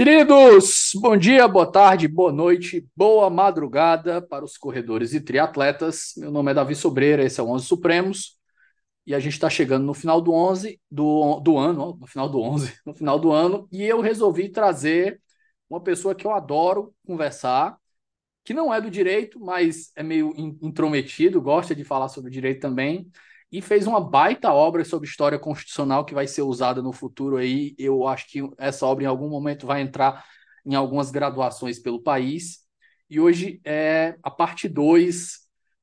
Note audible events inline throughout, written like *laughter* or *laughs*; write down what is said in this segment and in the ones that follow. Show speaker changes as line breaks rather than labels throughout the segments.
Queridos, bom dia, boa tarde, boa noite, boa madrugada para os corredores e triatletas. Meu nome é Davi Sobreira, esse é o 11 Supremos. E a gente está chegando no final do 11 do, do ano, no final do 11, *laughs* no final do ano, e eu resolvi trazer uma pessoa que eu adoro conversar, que não é do direito, mas é meio intrometido, gosta de falar sobre direito também e fez uma baita obra sobre história constitucional que vai ser usada no futuro aí. Eu acho que essa obra em algum momento vai entrar em algumas graduações pelo país. E hoje é a parte 2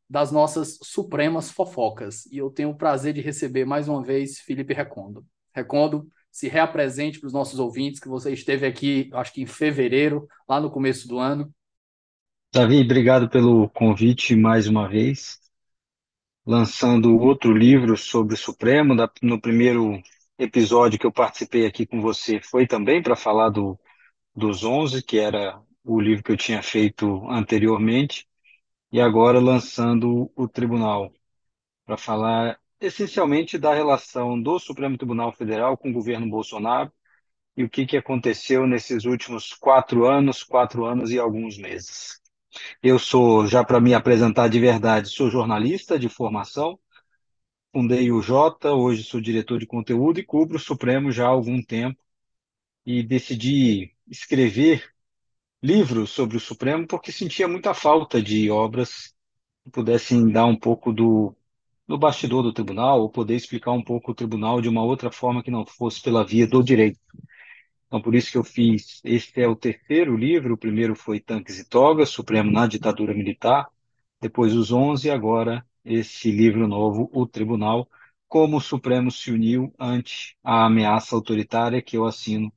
das nossas supremas fofocas. E eu tenho o prazer de receber mais uma vez Felipe Recondo. Recondo, se reapresente para os nossos ouvintes, que você esteve aqui, acho que em fevereiro, lá no começo do ano.
Davi, obrigado pelo convite mais uma vez lançando outro livro sobre o Supremo. No primeiro episódio que eu participei aqui com você foi também para falar do, dos 11, que era o livro que eu tinha feito anteriormente, e agora lançando o Tribunal, para falar essencialmente da relação do Supremo Tribunal Federal com o governo Bolsonaro e o que, que aconteceu nesses últimos quatro anos, quatro anos e alguns meses. Eu sou, já para me apresentar de verdade, sou jornalista de formação, fundei o Jota, hoje sou diretor de conteúdo e cubro o Supremo já há algum tempo e decidi escrever livros sobre o Supremo porque sentia muita falta de obras que pudessem dar um pouco do, do bastidor do tribunal ou poder explicar um pouco o tribunal de uma outra forma que não fosse pela via do direito. Então, por isso que eu fiz. Este é o terceiro livro. O primeiro foi Tanques e Togas, Supremo na Ditadura Militar. Depois os 11, agora esse livro novo, O Tribunal, como o Supremo se uniu ante a ameaça autoritária que eu assino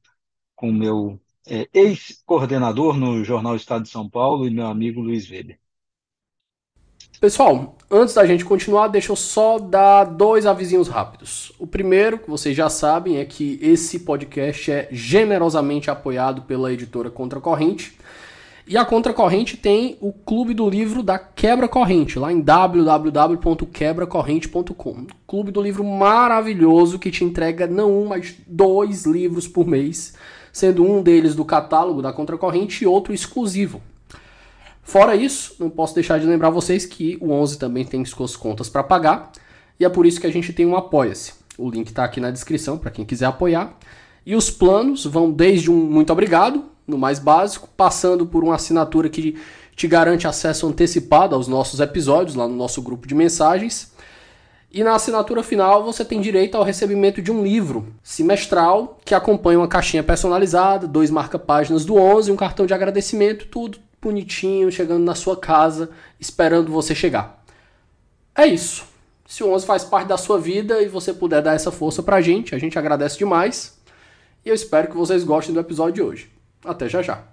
com o meu é, ex-coordenador no Jornal Estado de São Paulo e meu amigo Luiz Weber.
Pessoal, antes da gente continuar, deixa eu só dar dois avisinhos rápidos. O primeiro, que vocês já sabem, é que esse podcast é generosamente apoiado pela editora Contracorrente. E a Contracorrente tem o Clube do Livro da Quebra Corrente, lá em www.quebracorrente.com. Clube do Livro maravilhoso que te entrega não um, mas dois livros por mês, sendo um deles do catálogo da Contracorrente e outro exclusivo. Fora isso, não posso deixar de lembrar vocês que o 11 também tem suas contas para pagar, e é por isso que a gente tem um Apoia-se. O link está aqui na descrição para quem quiser apoiar. E os planos vão desde um muito obrigado, no mais básico, passando por uma assinatura que te garante acesso antecipado aos nossos episódios lá no nosso grupo de mensagens. E na assinatura final você tem direito ao recebimento de um livro semestral que acompanha uma caixinha personalizada, dois marca-páginas do 11, um cartão de agradecimento, tudo bonitinho, chegando na sua casa, esperando você chegar. É isso. Se o 11 faz parte da sua vida e você puder dar essa força pra gente, a gente agradece demais. E eu espero que vocês gostem do episódio de hoje. Até já já.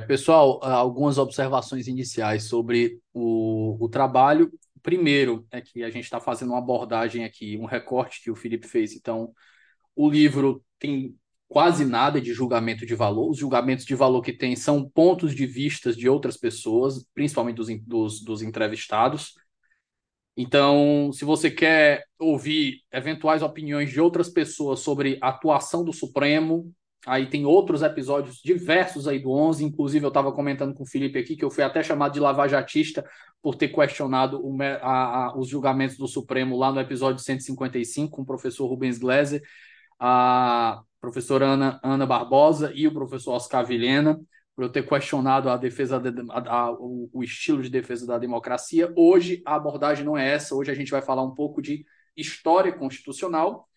Pessoal, algumas observações iniciais sobre o, o trabalho. Primeiro, é que a gente está fazendo uma abordagem aqui, um recorte que o Felipe fez. Então, o livro tem quase nada de julgamento de valor. Os julgamentos de valor que tem são pontos de vistas de outras pessoas, principalmente dos, dos, dos entrevistados. Então, se você quer ouvir eventuais opiniões de outras pessoas sobre a atuação do Supremo, Aí tem outros episódios diversos aí do 11, inclusive eu estava comentando com o Felipe aqui que eu fui até chamado de lavajatista por ter questionado o, a, a, os julgamentos do Supremo lá no episódio 155 com o professor Rubens Gleiser, a professora Ana, Ana Barbosa e o professor Oscar Vilhena, por eu ter questionado a defesa de, a, o, o estilo de defesa da democracia. Hoje a abordagem não é essa, hoje a gente vai falar um pouco de história constitucional.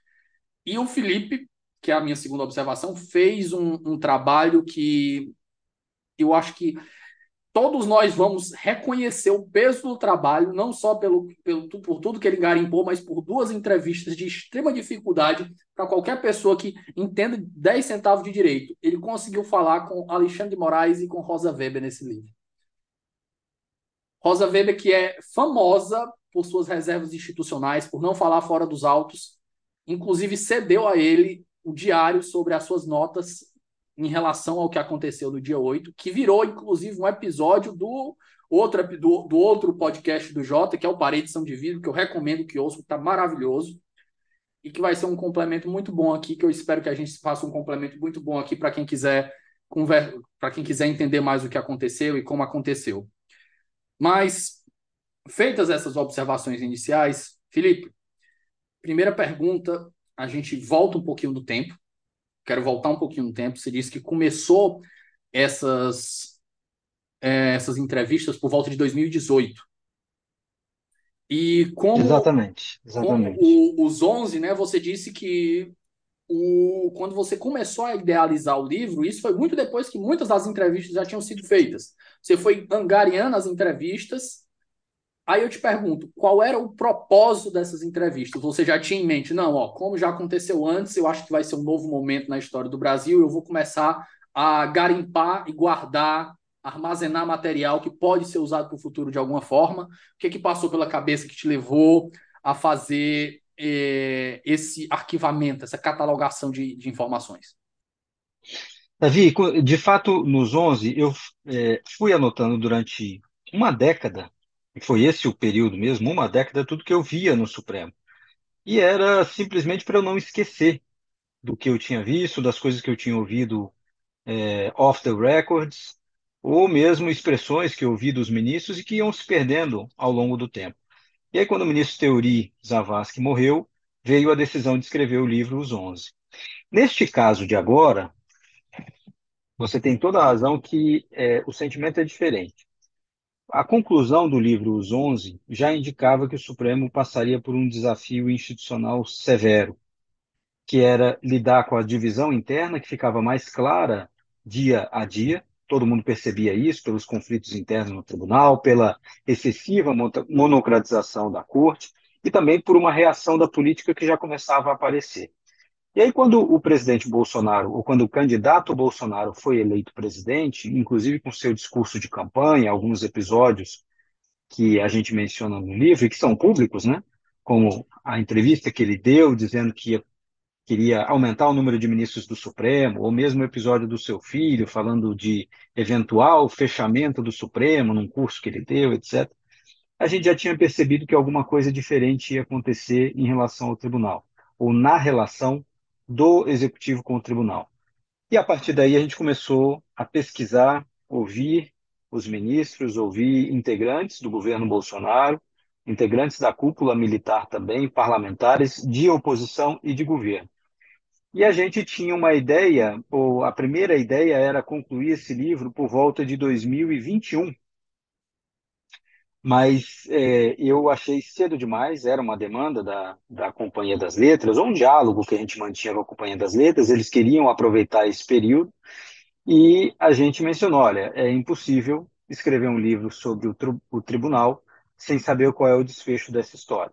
E o Felipe, que é a minha segunda observação, fez um, um trabalho que eu acho que todos nós vamos reconhecer o peso do trabalho, não só pelo, pelo, por tudo que ele garimpou, mas por duas entrevistas de extrema dificuldade para qualquer pessoa que entenda 10 centavos de direito. Ele conseguiu falar com Alexandre de Moraes e com Rosa Weber nesse livro. Rosa Weber, que é famosa por suas reservas institucionais, por não falar fora dos autos, inclusive cedeu a ele o diário sobre as suas notas em relação ao que aconteceu no dia 8, que virou, inclusive, um episódio do outro, do, do outro podcast do Jota, que é o Parede São de Vidro, que eu recomendo que ouçam, está maravilhoso. E que vai ser um complemento muito bom aqui, que eu espero que a gente faça um complemento muito bom aqui para quem quiser para quem quiser entender mais o que aconteceu e como aconteceu. Mas, feitas essas observações iniciais, Felipe, primeira pergunta, a gente volta um pouquinho no tempo quero voltar um pouquinho no tempo. Você disse que começou essas, é, essas entrevistas por volta de 2018. E como,
exatamente, exatamente.
como o, os 11, né, você disse que o, quando você começou a idealizar o livro, isso foi muito depois que muitas das entrevistas já tinham sido feitas. Você foi angariando as entrevistas Aí eu te pergunto, qual era o propósito dessas entrevistas? Você já tinha em mente, não, ó, como já aconteceu antes, eu acho que vai ser um novo momento na história do Brasil, eu vou começar a garimpar e guardar, armazenar material que pode ser usado para o futuro de alguma forma. O que, que passou pela cabeça que te levou a fazer eh, esse arquivamento, essa catalogação de, de informações?
Davi, de fato, nos 11, eu é, fui anotando durante uma década e foi esse o período mesmo, uma década, tudo que eu via no Supremo. E era simplesmente para eu não esquecer do que eu tinha visto, das coisas que eu tinha ouvido é, off the records, ou mesmo expressões que eu ouvi dos ministros e que iam se perdendo ao longo do tempo. E aí, quando o ministro Teori Zavascki morreu, veio a decisão de escrever o livro Os Onze. Neste caso de agora, você tem toda a razão que é, o sentimento é diferente. A conclusão do livro Os Onze já indicava que o Supremo passaria por um desafio institucional severo, que era lidar com a divisão interna, que ficava mais clara dia a dia, todo mundo percebia isso pelos conflitos internos no tribunal, pela excessiva monocratização da corte e também por uma reação da política que já começava a aparecer. E aí, quando o presidente Bolsonaro, ou quando o candidato Bolsonaro foi eleito presidente, inclusive com seu discurso de campanha, alguns episódios que a gente menciona no livro e que são públicos, né? Como a entrevista que ele deu, dizendo que ia, queria aumentar o número de ministros do Supremo, ou mesmo o episódio do seu filho, falando de eventual fechamento do Supremo num curso que ele deu, etc. A gente já tinha percebido que alguma coisa diferente ia acontecer em relação ao tribunal, ou na relação do executivo com o tribunal. E a partir daí a gente começou a pesquisar, ouvir os ministros, ouvir integrantes do governo Bolsonaro, integrantes da cúpula militar também, parlamentares de oposição e de governo. E a gente tinha uma ideia, ou a primeira ideia era concluir esse livro por volta de 2021, mas é, eu achei cedo demais, era uma demanda da, da Companhia das Letras, ou um diálogo que a gente mantinha com a Companhia das Letras, eles queriam aproveitar esse período, e a gente mencionou, olha, é impossível escrever um livro sobre o, o tribunal sem saber qual é o desfecho dessa história.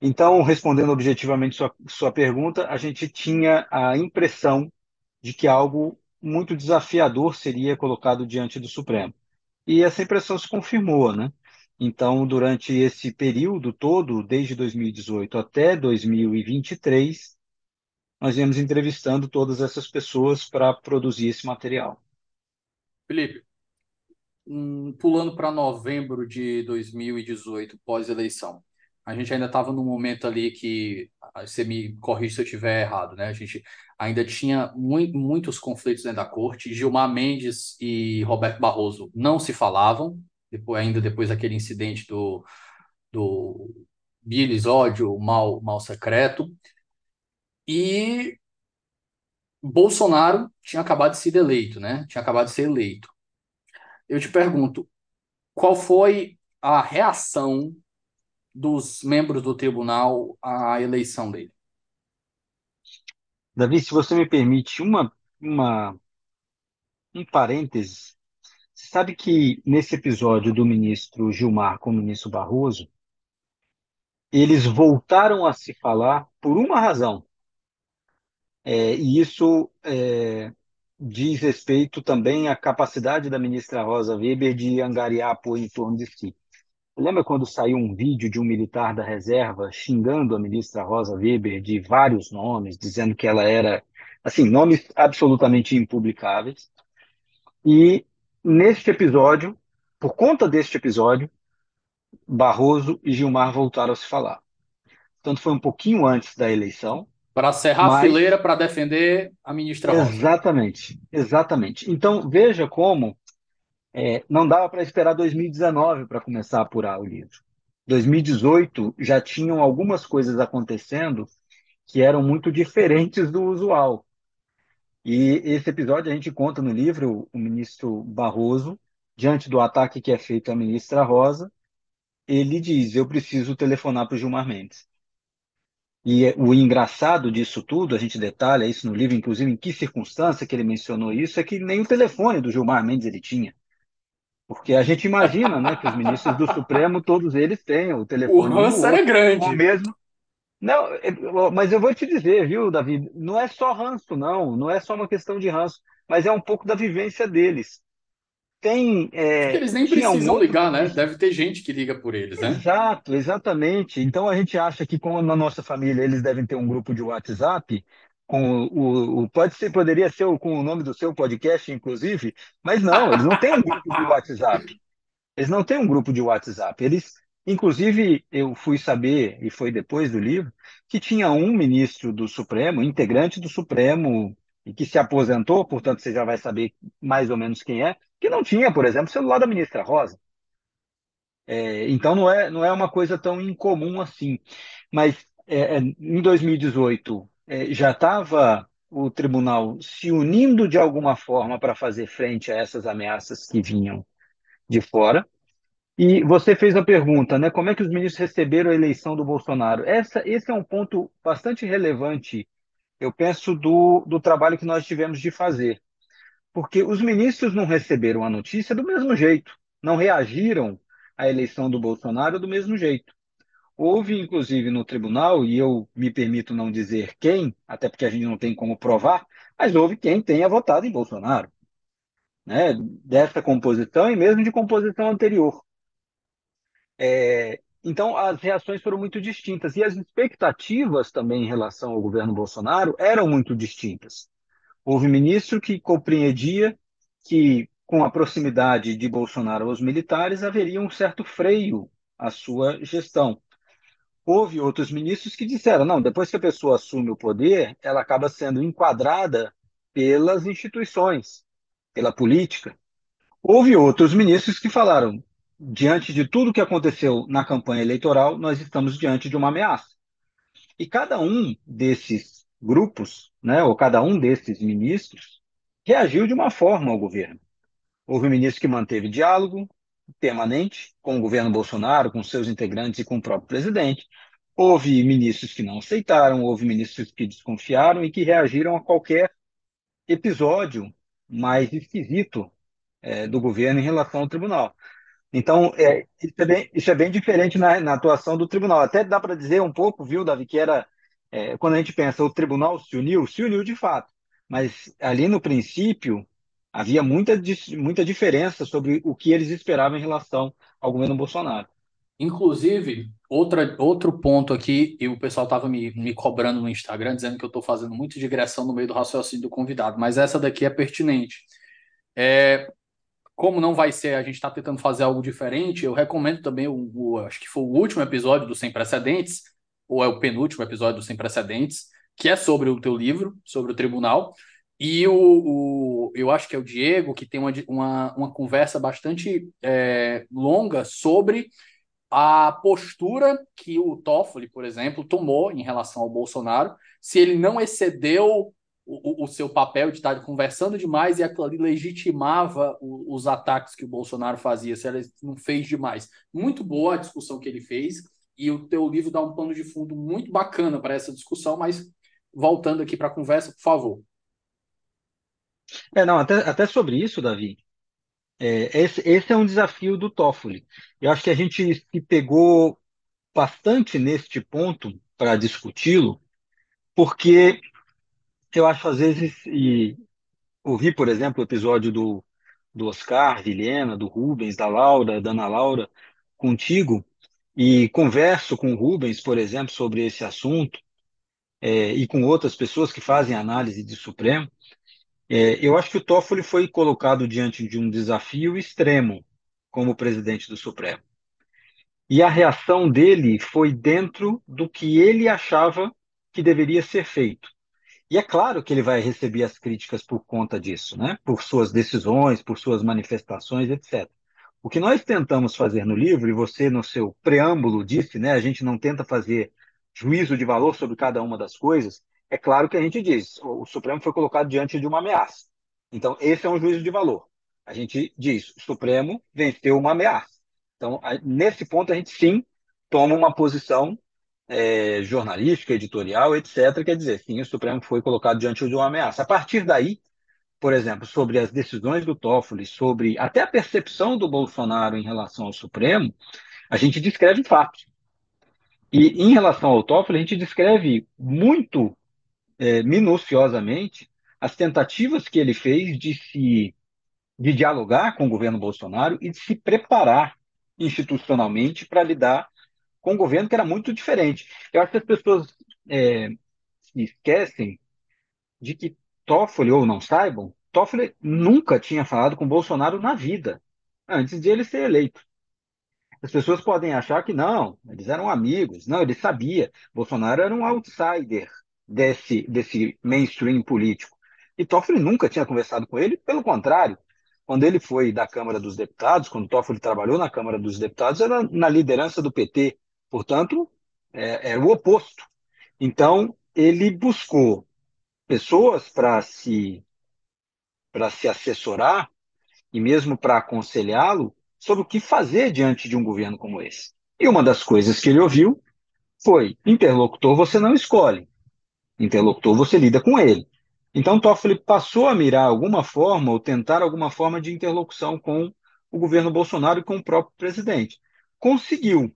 Então, respondendo objetivamente sua, sua pergunta, a gente tinha a impressão de que algo muito desafiador seria colocado diante do Supremo e essa impressão se confirmou, né? Então, durante esse período todo, desde 2018 até 2023, nós viemos entrevistando todas essas pessoas para produzir esse material.
Felipe, um, pulando para novembro de 2018, pós-eleição, a gente ainda estava num momento ali que, você me corrige se eu estiver errado, né? A gente ainda tinha muito, muitos conflitos dentro da corte. Gilmar Mendes e Roberto Barroso não se falavam, depois, ainda depois daquele incidente do, do Bilis ódio, mal, mal secreto. E Bolsonaro tinha acabado de ser eleito, né? Tinha acabado de ser eleito. Eu te pergunto, qual foi a reação dos membros do tribunal à eleição dele?
Davi, se você me permite uma, uma um parêntese, Você sabe que nesse episódio do ministro Gilmar com o ministro Barroso, eles voltaram a se falar por uma razão. É, e isso é, diz respeito também à capacidade da ministra Rosa Weber de angariar apoio em torno de si. Lembra quando saiu um vídeo de um militar da reserva xingando a ministra Rosa Weber de vários nomes, dizendo que ela era, assim, nomes absolutamente impublicáveis? E neste episódio, por conta deste episódio, Barroso e Gilmar voltaram a se falar. Tanto foi um pouquinho antes da eleição.
Para cerrar mas... a fileira para defender a ministra
Rosa. Exatamente, exatamente. Então, veja como é, não dava para esperar 2019 para começar a apurar o livro. 2018 já tinham algumas coisas acontecendo que eram muito diferentes do usual. E esse episódio a gente conta no livro o ministro Barroso, diante do ataque que é feito à ministra Rosa, ele diz: Eu preciso telefonar para o Gilmar Mendes. E o engraçado disso tudo, a gente detalha isso no livro, inclusive em que circunstância que ele mencionou isso, é que nem o telefone do Gilmar Mendes ele tinha. Porque a gente imagina, né, que os ministros do Supremo, todos eles têm o telefone.
O ranço era grande.
O mesmo. Não, é, mas eu vou te dizer, viu, Davi, não é só ranço, não, não é só uma questão de ranço, mas é um pouco da vivência deles. Tem. É,
eles nem precisam um ligar, né? Deve ter gente que liga por eles, né?
Exato, exatamente. Então a gente acha que, como na nossa família eles devem ter um grupo de WhatsApp, com o, o, pode ser, poderia ser com o nome do seu podcast, inclusive, mas não, eles não têm um grupo de WhatsApp. Eles não têm um grupo de WhatsApp. Eles, inclusive, eu fui saber, e foi depois do livro, que tinha um ministro do Supremo, integrante do Supremo, e que se aposentou, portanto você já vai saber mais ou menos quem é, que não tinha, por exemplo, o celular da ministra Rosa. É, então não é, não é uma coisa tão incomum assim. Mas é, é em 2018 é, já estava o tribunal se unindo de alguma forma para fazer frente a essas ameaças que vinham de fora. E você fez a pergunta, né? Como é que os ministros receberam a eleição do Bolsonaro? Essa, esse é um ponto bastante relevante, eu penso, do, do trabalho que nós tivemos de fazer. Porque os ministros não receberam a notícia do mesmo jeito, não reagiram à eleição do Bolsonaro do mesmo jeito. Houve, inclusive, no tribunal, e eu me permito não dizer quem, até porque a gente não tem como provar, mas houve quem tenha votado em Bolsonaro, né? dessa composição e mesmo de composição anterior. É, então, as reações foram muito distintas e as expectativas também em relação ao governo Bolsonaro eram muito distintas. Houve ministro que compreendia que, com a proximidade de Bolsonaro aos militares, haveria um certo freio à sua gestão houve outros ministros que disseram: não, depois que a pessoa assume o poder, ela acaba sendo enquadrada pelas instituições, pela política. Houve outros ministros que falaram: diante de tudo que aconteceu na campanha eleitoral, nós estamos diante de uma ameaça. E cada um desses grupos, né, ou cada um desses ministros, reagiu de uma forma ao governo. Houve ministro que manteve diálogo, permanente com o governo Bolsonaro, com seus integrantes e com o próprio presidente. Houve ministros que não aceitaram, houve ministros que desconfiaram e que reagiram a qualquer episódio mais esquisito é, do governo em relação ao tribunal. Então, é, isso, é bem, isso, é bem, diferente na, na, atuação do tribunal. Até dá para dizer um pouco, viu, Davi, que era, é, quando a gente pensa, o tribunal se uniu, se uniu de fato. Mas ali no princípio, havia muita, muita diferença sobre o que eles esperavam em relação ao governo Bolsonaro.
Inclusive, outra, outro ponto aqui, e o pessoal estava me, me cobrando no Instagram, dizendo que eu estou fazendo muito digressão no meio do raciocínio do convidado, mas essa daqui é pertinente. É, como não vai ser, a gente está tentando fazer algo diferente, eu recomendo também o, o, acho que foi o último episódio do Sem Precedentes, ou é o penúltimo episódio do Sem Precedentes, que é sobre o teu livro, sobre o tribunal. E o, o, eu acho que é o Diego, que tem uma, uma, uma conversa bastante é, longa sobre a postura que o Toffoli, por exemplo, tomou em relação ao Bolsonaro, se ele não excedeu o, o, seu papel de estar conversando demais e aquilo ali legitimava o, os ataques que o Bolsonaro fazia, se ele não fez demais. Muito boa a discussão que ele fez, e o teu livro dá um pano de fundo muito bacana para essa discussão, mas voltando aqui para a conversa, por favor.
É, não, até, até sobre isso, Davi, É, esse, esse é um desafio do Toffoli. Eu acho que a gente se pegou bastante neste ponto para discuti-lo, porque eu acho às vezes, e ouvi, por exemplo, o episódio do, do Oscar, Vilhena, do Rubens, da Laura, da Ana Laura, contigo, e converso com o Rubens, por exemplo, sobre esse assunto, é, e com outras pessoas que fazem análise de Supremo, é, eu acho que o Toffoli foi colocado diante de um desafio extremo como presidente do Supremo. E a reação dele foi dentro do que ele achava que deveria ser feito. E é claro que ele vai receber as críticas por conta disso, né? Por suas decisões, por suas manifestações, etc. O que nós tentamos fazer no livro, e você no seu preâmbulo disse, né? A gente não tenta fazer juízo de valor sobre cada uma das coisas. É claro que a gente diz, o Supremo foi colocado diante de uma ameaça. Então, esse é um juízo de valor. A gente diz, o Supremo venceu uma ameaça. Então, nesse ponto, a gente sim toma uma posição é, jornalística, editorial, etc. Quer dizer, sim, o Supremo foi colocado diante de uma ameaça. A partir daí, por exemplo, sobre as decisões do Toffoli, sobre até a percepção do Bolsonaro em relação ao Supremo, a gente descreve fatos. E em relação ao Toffoli, a gente descreve muito é, minuciosamente as tentativas que ele fez de se de dialogar com o governo Bolsonaro e de se preparar institucionalmente para lidar com um governo que era muito diferente. Eu acho que as pessoas é, esquecem de que Toffoli, ou não saibam, Toffoli nunca tinha falado com Bolsonaro na vida, antes de ele ser eleito. As pessoas podem achar que não, eles eram amigos. Não, ele sabia. Bolsonaro era um outsider desse, desse mainstream político. E Toffoli nunca tinha conversado com ele, pelo contrário, quando ele foi da Câmara dos Deputados, quando Toffoli trabalhou na Câmara dos Deputados, era na liderança do PT. Portanto, é, era o oposto. Então, ele buscou pessoas para se, se assessorar e mesmo para aconselhá-lo sobre o que fazer diante de um governo como esse. E uma das coisas que ele ouviu foi: interlocutor você não escolhe, interlocutor você lida com ele. Então Toffoli passou a mirar alguma forma ou tentar alguma forma de interlocução com o governo Bolsonaro e com o próprio presidente. Conseguiu.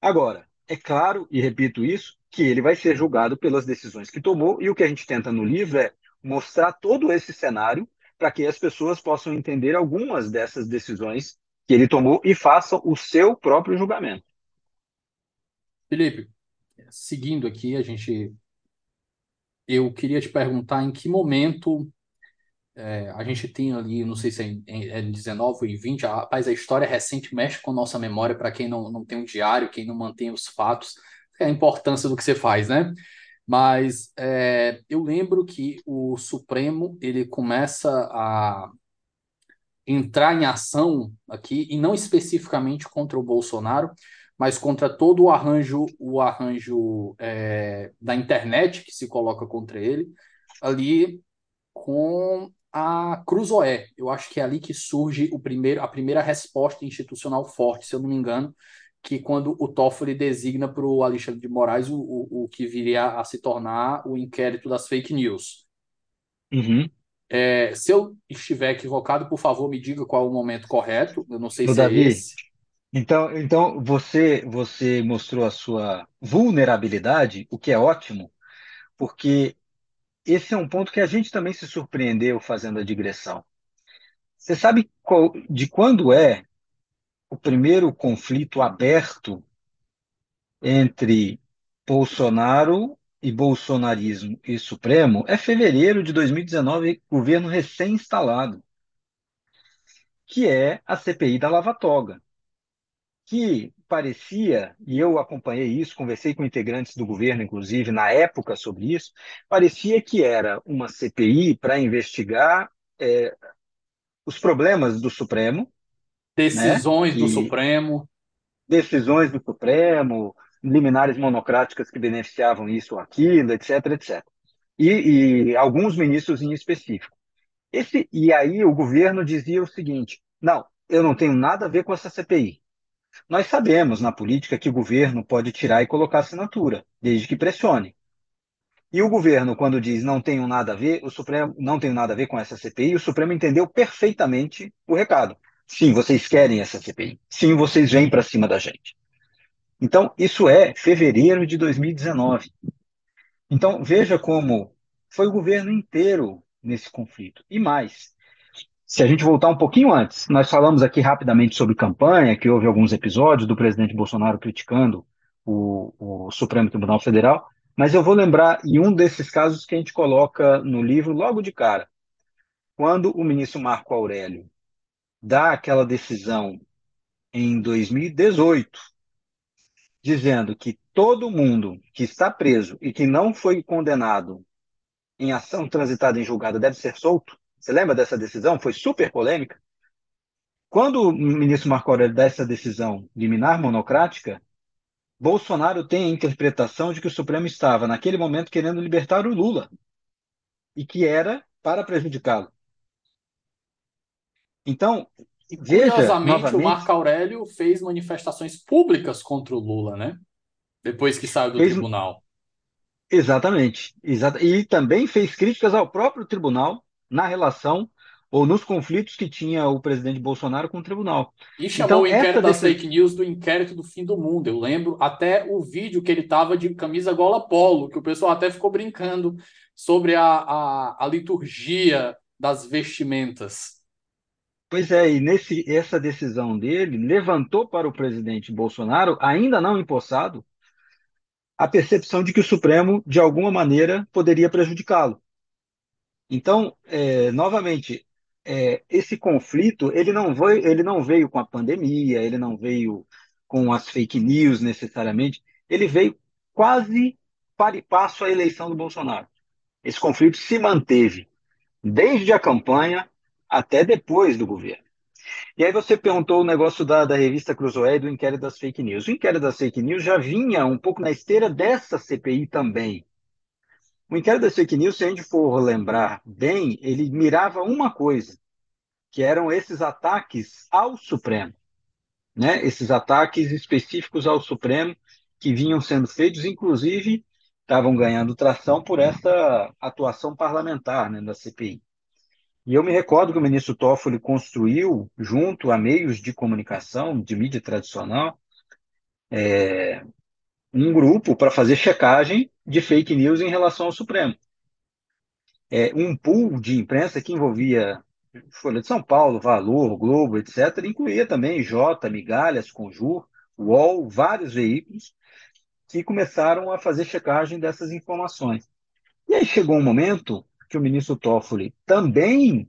Agora, é claro, e repito isso, que ele vai ser julgado pelas decisões que tomou, e o que a gente tenta no livro é mostrar todo esse cenário para que as pessoas possam entender algumas dessas decisões que ele tomou e façam o seu próprio julgamento.
Felipe, seguindo aqui, a gente eu queria te perguntar em que momento é, a gente tem ali, não sei se é em, é em 19 ou em 20, rapaz, a história recente mexe com nossa memória para quem não, não tem um diário, quem não mantém os fatos, é a importância do que você faz, né? Mas é, eu lembro que o Supremo ele começa a entrar em ação aqui, e não especificamente contra o Bolsonaro, mas contra todo o arranjo, o arranjo é, da internet que se coloca contra ele, ali com a Cruzoé. Eu acho que é ali que surge o primeiro, a primeira resposta institucional forte, se eu não me engano, que quando o Toffoli designa para o Alexandre de Moraes o, o, o, que viria a se tornar o inquérito das fake news.
Uhum.
É, se eu estiver equivocado, por favor, me diga qual é o momento correto. Eu não sei se é
Davi,
esse.
Então, então você, você mostrou a sua vulnerabilidade, o que é ótimo, porque esse é um ponto que a gente também se surpreendeu fazendo a digressão. Você sabe qual, de quando é o primeiro conflito aberto entre Bolsonaro e bolsonarismo e Supremo? É fevereiro de 2019, governo recém-instalado, que é a CPI da Lava Toga que parecia, e eu acompanhei isso, conversei com integrantes do governo, inclusive, na época sobre isso, parecia que era uma CPI para investigar é, os problemas do Supremo,
Decisões
né?
do Supremo.
Decisões do Supremo, liminares monocráticas que beneficiavam isso ou aquilo, etc, etc. E, e alguns ministros em específico. Esse, e aí o governo dizia o seguinte: não, eu não tenho nada a ver com essa CPI. Nós sabemos na política que o governo pode tirar e colocar assinatura, desde que pressione. E o governo, quando diz não tenho nada a ver, o Supremo não tem nada a ver com essa CPI, o Supremo entendeu perfeitamente o recado. Sim, vocês querem essa CPI. Sim, vocês vêm para cima da gente. Então, isso é fevereiro de 2019. Então, veja como foi o governo inteiro nesse conflito. E mais, se a gente voltar um pouquinho antes, nós falamos aqui rapidamente sobre campanha, que houve alguns episódios do presidente Bolsonaro criticando o, o Supremo Tribunal Federal, mas eu vou lembrar em um desses casos que a gente coloca no livro logo de cara, quando o ministro Marco Aurélio dá aquela decisão em 2018, dizendo que todo mundo que está preso e que não foi condenado em ação transitada em julgado deve ser solto. Você lembra dessa decisão? Foi super polêmica. Quando o ministro Marco Aurélio dá essa decisão liminar monocrática, Bolsonaro tem a interpretação de que o Supremo estava, naquele momento, querendo libertar o Lula e que era para prejudicá-lo. Então, veja
curiosamente, o
novamente,
Marco Aurélio fez manifestações públicas contra o Lula, né? Depois que saiu do
fez
tribunal.
exatamente, exata, e também fez críticas ao próprio tribunal na relação ou nos conflitos que tinha o presidente Bolsonaro com o tribunal.
E chamou
Então,
o inquérito das
decisão,
fake news do inquérito do fim do mundo. Eu lembro até o vídeo que ele estava de camisa gola polo, que o pessoal até ficou brincando sobre a, a, a liturgia das vestimentas.
pois é, e nesse, essa decisão dele levantou para o presidente Bolsonaro, ainda não empossado, a percepção de que o Supremo, de alguma maneira, poderia prejudicá-lo. Então, é, novamente, é, esse conflito ele não, veio, ele não veio com a pandemia, ele não veio com as fake news necessariamente, ele veio quase para e passo à eleição do Bolsonaro. Esse conflito se manteve desde a campanha até depois do governo. E aí você perguntou o negócio da, da revista Cruzoé e do inquérito das fake news. O inquérito das fake news já vinha um pouco na esteira dessa CPI também. O inquérito das fake news, se a gente for lembrar bem, ele mirava uma coisa, que eram esses ataques ao Supremo, né? Esses ataques específicos ao Supremo que vinham sendo feitos, inclusive estavam ganhando tração por essa atuação parlamentar, né, da CPI. E eu me recordo que o ministro Toffoli construiu, junto a meios de comunicação, de mídia tradicional, um grupo para fazer checagem de fake news em relação ao Supremo. É, um pool de imprensa que envolvia Folha de São Paulo, Valor, Globo, etc., incluía também Jota, Migalhas, Conjur, UOL, vários veículos que começaram a fazer checagem dessas informações. E aí chegou um momento que o ministro Toffoli, também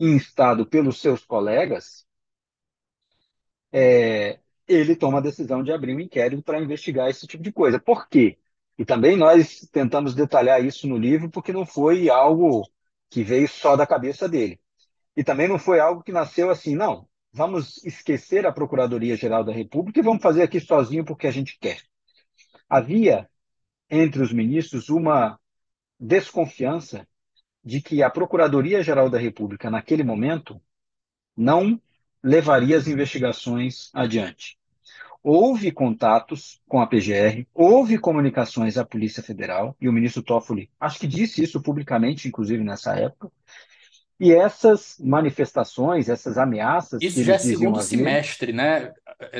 instado pelos seus colegas, é, ele toma a decisão de abrir um inquérito para investigar esse tipo de coisa. Por quê? E também nós tentamos detalhar isso no livro, porque não foi algo que veio só da cabeça dele. E também não foi algo que nasceu assim, não. Vamos esquecer a Procuradoria-Geral da República e vamos fazer aqui sozinho porque a gente quer. Havia entre os ministros uma desconfiança de que a Procuradoria-Geral da República, naquele momento, não levaria as investigações adiante. Houve contatos com a PGR, houve comunicações à Polícia Federal, e o ministro Toffoli acho que disse isso publicamente, inclusive nessa época, e essas manifestações, essas ameaças
Isso já é segundo semestre, né,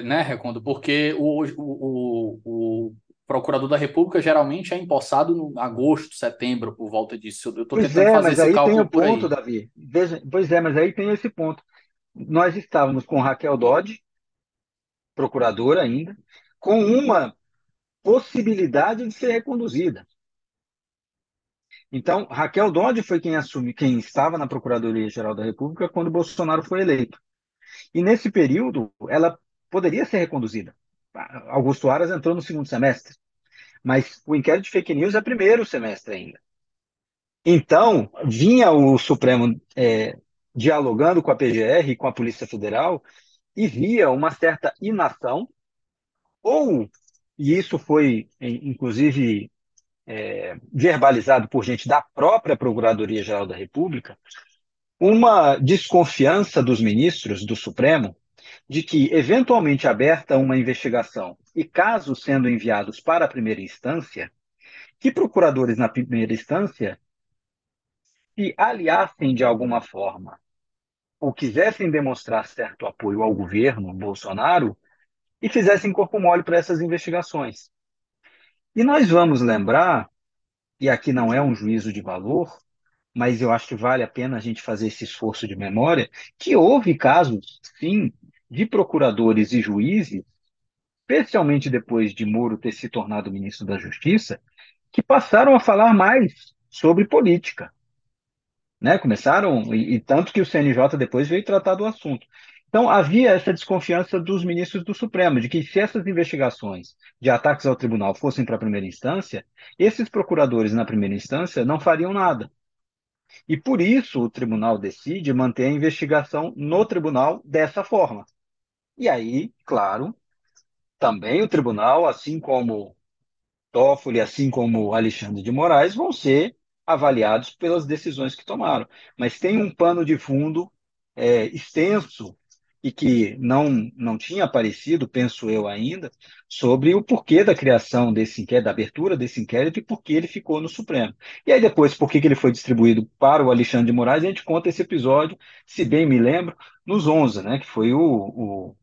né, Recondo? Porque o, o, o, o procurador da República geralmente é empossado em agosto, setembro, por volta disso. Eu estou tentando
é,
fazer
mas
esse
aí tem
cálculo
o
por
ponto,
aí.
Davi. Veja, pois é, mas aí tem esse ponto. Nós estávamos com Raquel Dodge, procuradora ainda, com uma possibilidade de ser reconduzida. Então, Raquel Dodge foi quem assume, quem estava na Procuradoria-Geral da República quando Bolsonaro foi eleito. E nesse período, ela poderia ser reconduzida. Augusto Aras entrou no segundo semestre, mas o inquérito de fake news é primeiro semestre ainda. Então, vinha o Supremo é, dialogando com a PGR e com a Polícia Federal e via uma certa inação, ou, e isso foi, inclusive, é, verbalizado por gente da própria Procuradoria-Geral da República, uma desconfiança dos ministros do Supremo de que, eventualmente aberta uma investigação e casos sendo enviados para a primeira instância, que procuradores na primeira instância se aliassem de alguma forma ou quisessem demonstrar certo apoio ao governo Bolsonaro e fizessem corpo mole para essas investigações. E nós vamos lembrar, e aqui não é um juízo de valor, mas eu acho que vale a pena a gente fazer esse esforço de memória, que houve casos, sim, de procuradores e juízes, especialmente depois de Moro ter se tornado ministro da Justiça, que passaram a falar mais sobre política. Né? Começaram, e, e tanto que o CNJ depois veio tratar do assunto. Então, havia essa desconfiança dos ministros do Supremo, de que se essas investigações de ataques ao tribunal fossem para a primeira instância, esses procuradores na primeira instância não fariam nada. E por isso o tribunal decide manter a investigação no tribunal dessa forma. E aí, claro, também o tribunal, assim como Toffoli, assim como Alexandre de Moraes, vão ser avaliados pelas decisões que tomaram. Mas tem um pano de fundo é, extenso e que não, não tinha aparecido, penso eu ainda, sobre o porquê da criação desse inquérito, da abertura desse inquérito e por que ele ficou no Supremo. E aí depois, por que ele foi distribuído para o Alexandre de Moraes, a gente conta esse episódio, se bem me lembro, nos 11, né, que foi o, o,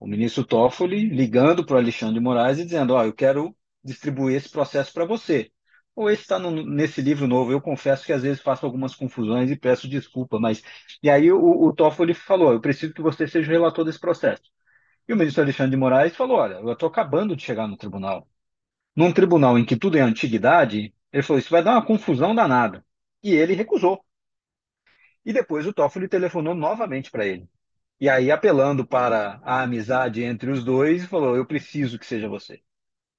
o ministro Toffoli ligando para o Alexandre de Moraes e dizendo, ó, oh, eu quero distribuir esse processo para você. Ou esse está nesse livro novo. Eu confesso que às vezes faço algumas confusões e peço desculpa, mas. E aí o, o Toffoli falou: eu preciso que você seja o relator desse processo. E o ministro Alexandre de Moraes falou: olha, eu estou acabando de chegar no tribunal. Num tribunal em que tudo é antiguidade, ele falou: isso vai dar uma confusão danada. E ele recusou. E depois o Toffoli telefonou novamente para ele. E aí, apelando para a amizade entre os dois, falou: eu preciso que seja você.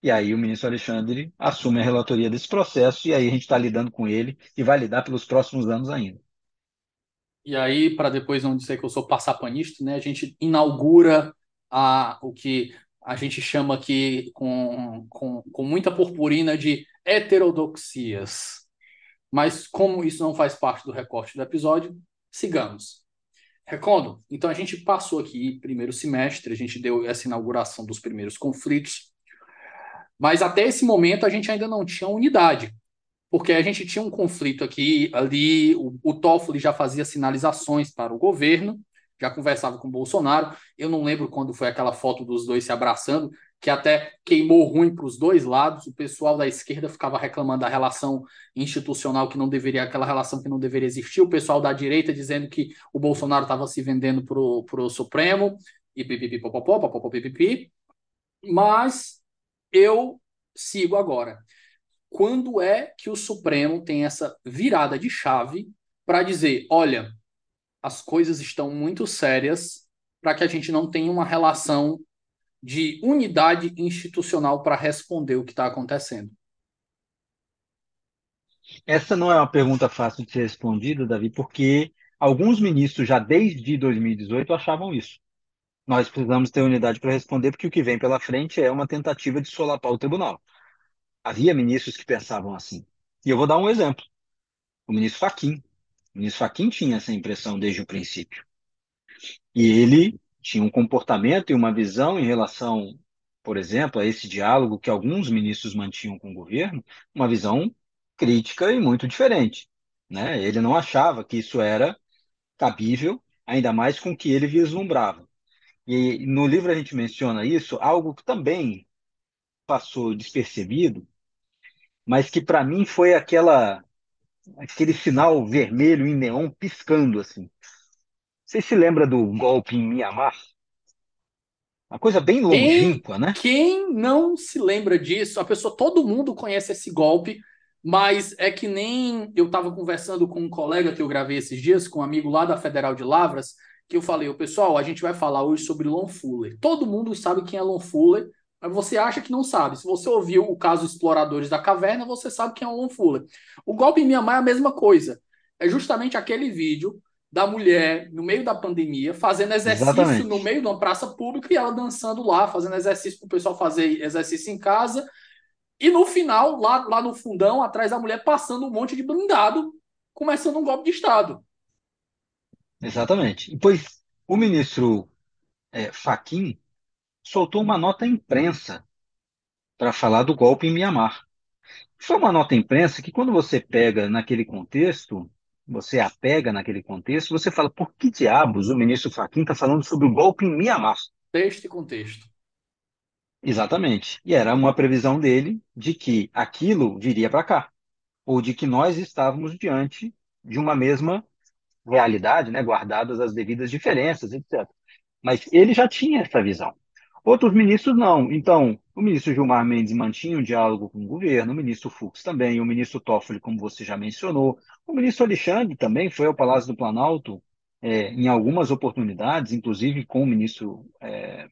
E aí o ministro Alexandre assume a relatoria desse processo e aí a gente está lidando com ele e vai lidar pelos próximos anos ainda.
E aí, para depois não dizer que eu sou passapanista, né, a gente inaugura a, o que a gente chama aqui com, com, com muita purpurina de heterodoxias. Mas como isso não faz parte do recorte do episódio, sigamos. Recondo, então a gente passou aqui primeiro semestre, a gente deu essa inauguração dos primeiros conflitos, mas até esse momento a gente ainda não tinha unidade, porque a gente tinha um conflito aqui, ali, o, o Toffoli já fazia sinalizações para o governo, já conversava com o Bolsonaro. Eu não lembro quando foi aquela foto dos dois se abraçando, que até queimou ruim para os dois lados. O pessoal da esquerda ficava reclamando da relação institucional que não deveria, aquela relação que não deveria existir. O pessoal da direita dizendo que o Bolsonaro estava se vendendo para o Supremo e pipipi, popopó, popopó, pipipi. Mas eu sigo agora. Quando é que o Supremo tem essa virada de chave para dizer, olha, as coisas estão muito sérias para que a gente não tenha uma relação de unidade institucional para responder o que está acontecendo?
Essa não é uma pergunta fácil de ser respondida, Davi, porque alguns ministros já desde 2018 achavam isso nós precisamos ter unidade para responder, porque o que vem pela frente é uma tentativa de solapar o tribunal. Havia ministros que pensavam assim. E eu vou dar um exemplo. O ministro Fachin. O ministro Fachin tinha essa impressão desde o princípio. E ele tinha um comportamento e uma visão em relação, por exemplo, a esse diálogo que alguns ministros mantinham com o governo, uma visão crítica e muito diferente. Né? Ele não achava que isso era cabível, ainda mais com o que ele vislumbrava. E no livro a gente menciona isso, algo que também passou despercebido, mas que para mim foi aquela aquele sinal vermelho em neon piscando assim. Você se lembra do golpe em Mianmar? Uma coisa bem longínqua,
quem,
né?
Quem não se lembra disso? A pessoa, todo mundo conhece esse golpe, mas é que nem eu estava conversando com um colega que eu gravei esses dias, com um amigo lá da Federal de Lavras, que eu falei, o pessoal, a gente vai falar hoje sobre Lon Fuller. Todo mundo sabe quem é Lon Fuller, mas você acha que não sabe. Se você ouviu o caso Exploradores da Caverna, você sabe quem é o Lon Fuller. O golpe em Mianmar é a mesma coisa. É justamente aquele vídeo da mulher no meio da pandemia fazendo exercício Exatamente. no meio de uma praça pública e ela dançando lá, fazendo exercício para o pessoal fazer exercício em casa. E no final, lá, lá no fundão, atrás da mulher, passando um monte de blindado, começando um golpe de Estado.
Exatamente. E pois o ministro é, Fachin soltou uma nota à imprensa para falar do golpe em Mianmar. Foi uma nota imprensa que, quando você pega naquele contexto, você apega naquele contexto, você fala, por que diabos o ministro Fachin está falando sobre o golpe em Mianmar?
Texto e contexto.
Exatamente. E era uma previsão dele de que aquilo viria para cá, ou de que nós estávamos diante de uma mesma realidade, né, guardadas as devidas diferenças, etc. Mas ele já tinha essa visão. Outros ministros não. Então, o ministro Gilmar Mendes mantinha um diálogo com o governo, o ministro Fux também, o ministro Toffoli, como você já mencionou, o ministro Alexandre também foi ao Palácio do Planalto é, em algumas oportunidades, inclusive com o ministro, é,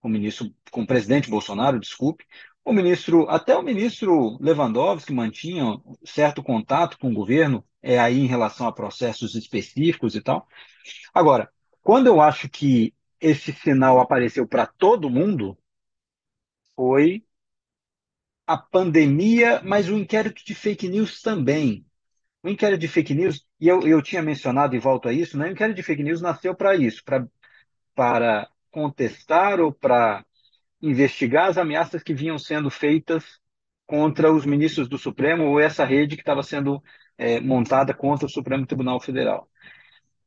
com o ministro, com o presidente Bolsonaro, desculpe. O ministro, até o ministro Lewandowski mantinha certo contato com o governo, é aí em relação a processos específicos e tal. Agora, quando eu acho que esse sinal apareceu para todo mundo foi a pandemia, mas o inquérito de fake news também. O inquérito de fake news, e eu, eu tinha mencionado e volto a isso, né? o inquérito de fake news nasceu para isso, para contestar ou para investigar as ameaças que vinham sendo feitas contra os ministros do Supremo ou essa rede que estava sendo é, montada contra o Supremo Tribunal Federal.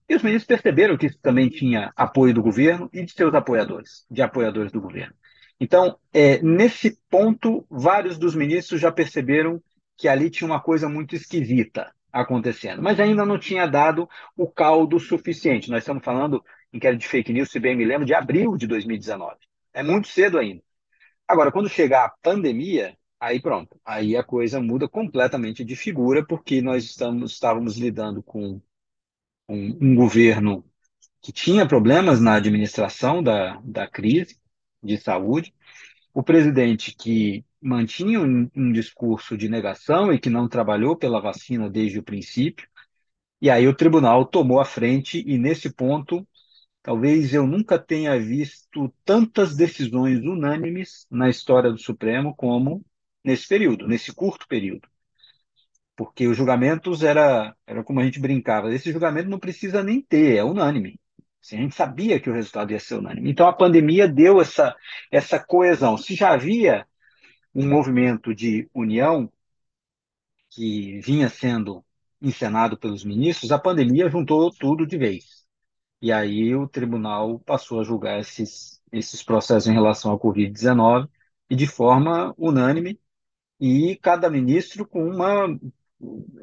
E os ministros perceberam que isso também tinha apoio do governo e de seus apoiadores, de apoiadores do governo. Então, é, nesse ponto, vários dos ministros já perceberam que ali tinha uma coisa muito esquisita acontecendo, mas ainda não tinha dado o caldo suficiente. Nós estamos falando, em queda de fake news, se bem me lembro, de abril de 2019. É muito cedo ainda. Agora, quando chegar a pandemia, aí pronto, aí a coisa muda completamente de figura, porque nós estamos, estávamos lidando com um, um governo que tinha problemas na administração da, da crise de saúde, o presidente que mantinha um, um, discurso de negação e que não trabalhou pela vacina desde o princípio, e aí o tribunal tomou a frente, e nesse ponto, talvez eu nunca tenha visto tantas decisões unânimes na história do Supremo como nesse período, nesse curto período porque os julgamentos era, era como a gente brincava, esse julgamento não precisa nem ter, é unânime. Assim, a gente sabia que o resultado ia ser unânime. Então a pandemia deu essa, essa coesão. Se já havia um movimento de união que vinha sendo encenado pelos ministros, a pandemia juntou tudo de vez. E aí o tribunal passou a julgar esses, esses processos em relação ao Covid-19 e de forma unânime, e cada ministro com uma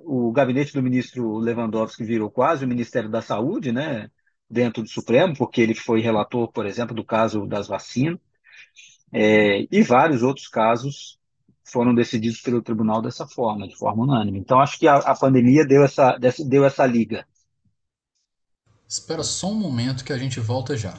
o gabinete do ministro Lewandowski virou quase o Ministério da Saúde, né, dentro do Supremo, porque ele foi relator, por exemplo, do caso das vacinas, é, e vários outros casos foram decididos pelo tribunal dessa forma, de forma unânime. Então, acho que a, a pandemia deu essa, deu essa liga.
Espera só um momento que a gente volta já.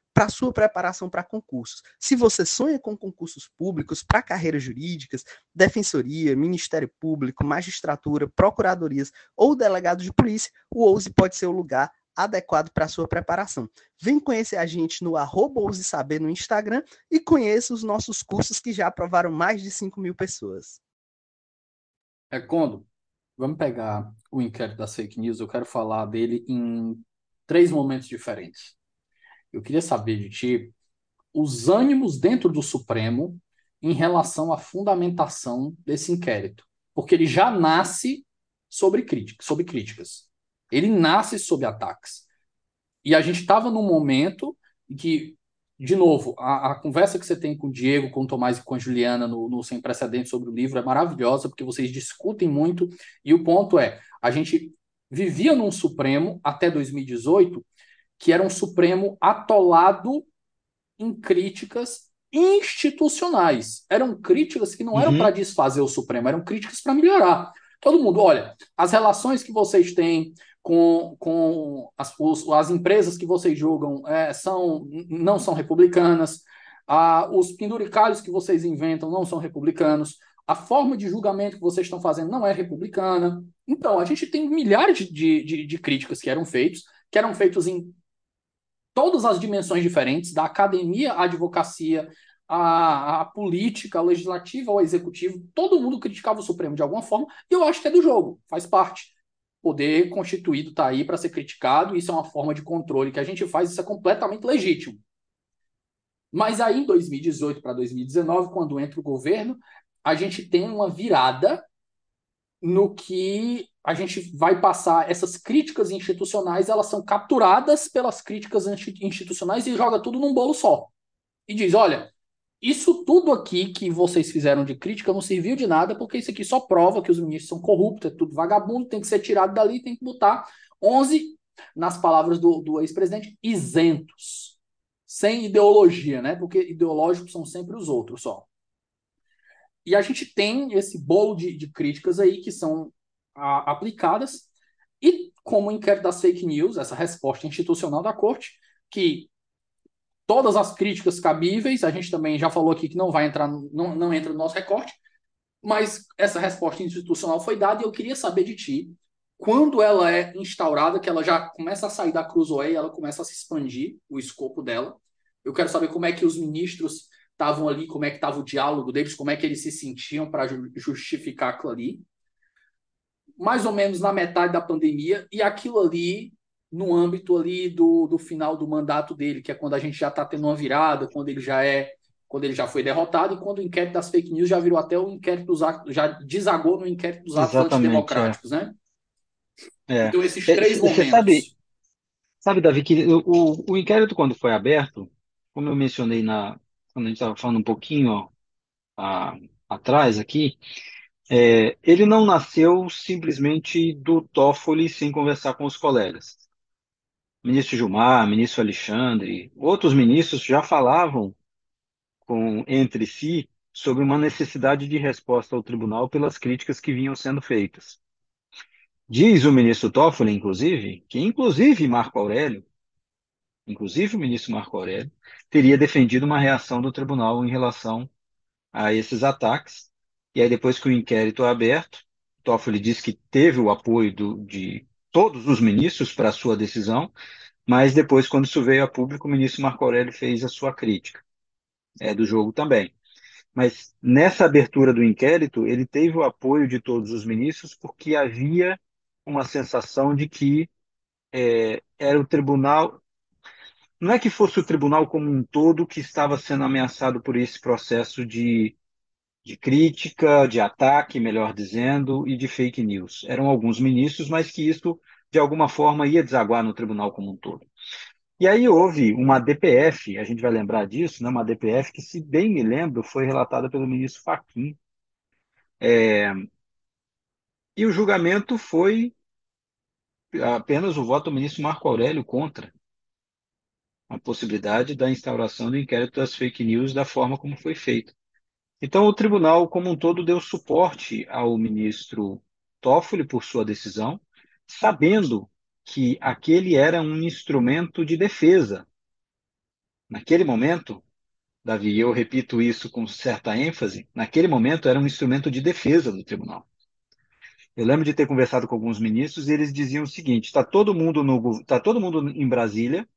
para sua preparação para concursos. Se você sonha com concursos públicos para carreiras jurídicas, defensoria, Ministério Público, magistratura, procuradorias ou delegado de polícia, o OUSE pode ser o lugar adequado para sua preparação. Vem conhecer a gente no arroba Saber no Instagram e conheça os nossos cursos que já aprovaram mais de 5 mil pessoas.
É quando vamos pegar o inquérito da fake news, eu quero falar dele em três momentos diferentes. Eu queria saber de ti os ânimos dentro do Supremo em relação à fundamentação desse inquérito, porque ele já nasce sobre críticas, sobre críticas. Ele nasce sob ataques. E a gente estava num momento em que, de novo, a, a, conversa que você tem com o Diego, com o Tomás e com a Juliana no, no Sem Precedentes sobre o livro é maravilhosa, porque vocês discutem muito, e o ponto é, a gente vivia num Supremo até 2018 que era um Supremo atolado em críticas institucionais. Eram críticas que não eram uhum. para desfazer o Supremo, eram críticas para melhorar. Todo mundo, olha, as relações que vocês têm com, com as, os, as empresas que vocês julgam é, são, não são republicanas, ah, os penduricalhos que vocês inventam não são republicanos, a forma de julgamento que vocês estão fazendo não é republicana. Então, a gente tem milhares de, de, de críticas que eram feitos, que eram feitos em todas as dimensões diferentes, da academia à advocacia, à, à política, à legislativa, ao executivo, todo mundo criticava o Supremo de alguma forma, e eu acho que é do jogo, faz parte. Poder constituído está aí para ser criticado, isso é uma forma de controle que a gente faz, isso é completamente legítimo. Mas aí, em 2018 para 2019, quando entra o governo, a gente tem uma virada no que a gente vai passar essas críticas institucionais, elas são capturadas pelas críticas institucionais e joga tudo num bolo só. E diz, olha, isso tudo aqui que vocês fizeram de crítica não serviu de nada, porque isso aqui só prova que os ministros são corruptos, é tudo vagabundo, tem que ser tirado dali, tem que botar 11, nas palavras do, do ex-presidente, isentos. Sem ideologia, né? Porque ideológicos são sempre os outros só. E a gente tem esse bolo de, de críticas aí que são a, aplicadas, e como o inquérito das fake news, essa resposta institucional da corte, que todas as críticas cabíveis, a gente também já falou aqui que não vai entrar, não, não entra no nosso recorte, mas essa resposta institucional foi dada e eu queria saber de ti, quando ela é instaurada, que ela já começa a sair da Cruzoé, ela começa a se expandir, o escopo dela. Eu quero saber como é que os ministros estavam ali, como é que estava o diálogo deles, como é que eles se sentiam para justificar aquilo ali. Mais ou menos na metade da pandemia, e aquilo ali no âmbito ali do, do final do mandato dele, que é quando a gente já está tendo uma virada, quando ele já é quando ele já foi derrotado e quando o inquérito das fake news já virou até o inquérito dos atos, já desagou no inquérito dos atos Exatamente, antidemocráticos, é. né?
É. Então, esses três Você momentos. Sabe, sabe, Davi, que o, o, o inquérito, quando foi aberto, como eu mencionei na, quando a gente estava falando um pouquinho a, atrás aqui, é, ele não nasceu simplesmente do Toffoli sem conversar com os colegas. ministro Gilmar, ministro Alexandre, outros ministros já falavam com, entre si sobre uma necessidade de resposta ao tribunal pelas críticas que vinham sendo feitas. Diz o ministro Toffoli, inclusive, que inclusive Marco Aurélio inclusive o ministro Marco Aurélio, teria defendido uma reação do tribunal em relação a esses ataques. E aí, depois que o inquérito é aberto, Toffoli disse que teve o apoio do, de todos os ministros para a sua decisão, mas depois, quando isso veio a público, o ministro Marco Aurélio fez a sua crítica é, do jogo também. Mas nessa abertura do inquérito, ele teve o apoio de todos os ministros porque havia uma sensação de que é, era o tribunal, não é que fosse o tribunal como um todo que estava sendo ameaçado por esse processo de, de crítica, de ataque, melhor dizendo, e de fake news. Eram alguns ministros, mas que isso, de alguma forma, ia desaguar no tribunal como um todo. E aí houve uma DPF, a gente vai lembrar disso, né? uma DPF que, se bem me lembro, foi relatada pelo ministro Fachin. É... E o julgamento foi apenas o voto do ministro Marco Aurélio contra a possibilidade da instauração do inquérito das fake news da forma como foi feito. Então, o tribunal, como um todo, deu suporte ao ministro Toffoli por sua decisão, sabendo que aquele era um instrumento de defesa. Naquele momento, Davi, eu repito isso com certa ênfase, naquele momento era um instrumento de defesa do tribunal. Eu lembro de ter conversado com alguns ministros e eles diziam o seguinte: está todo mundo no, tá todo mundo em Brasília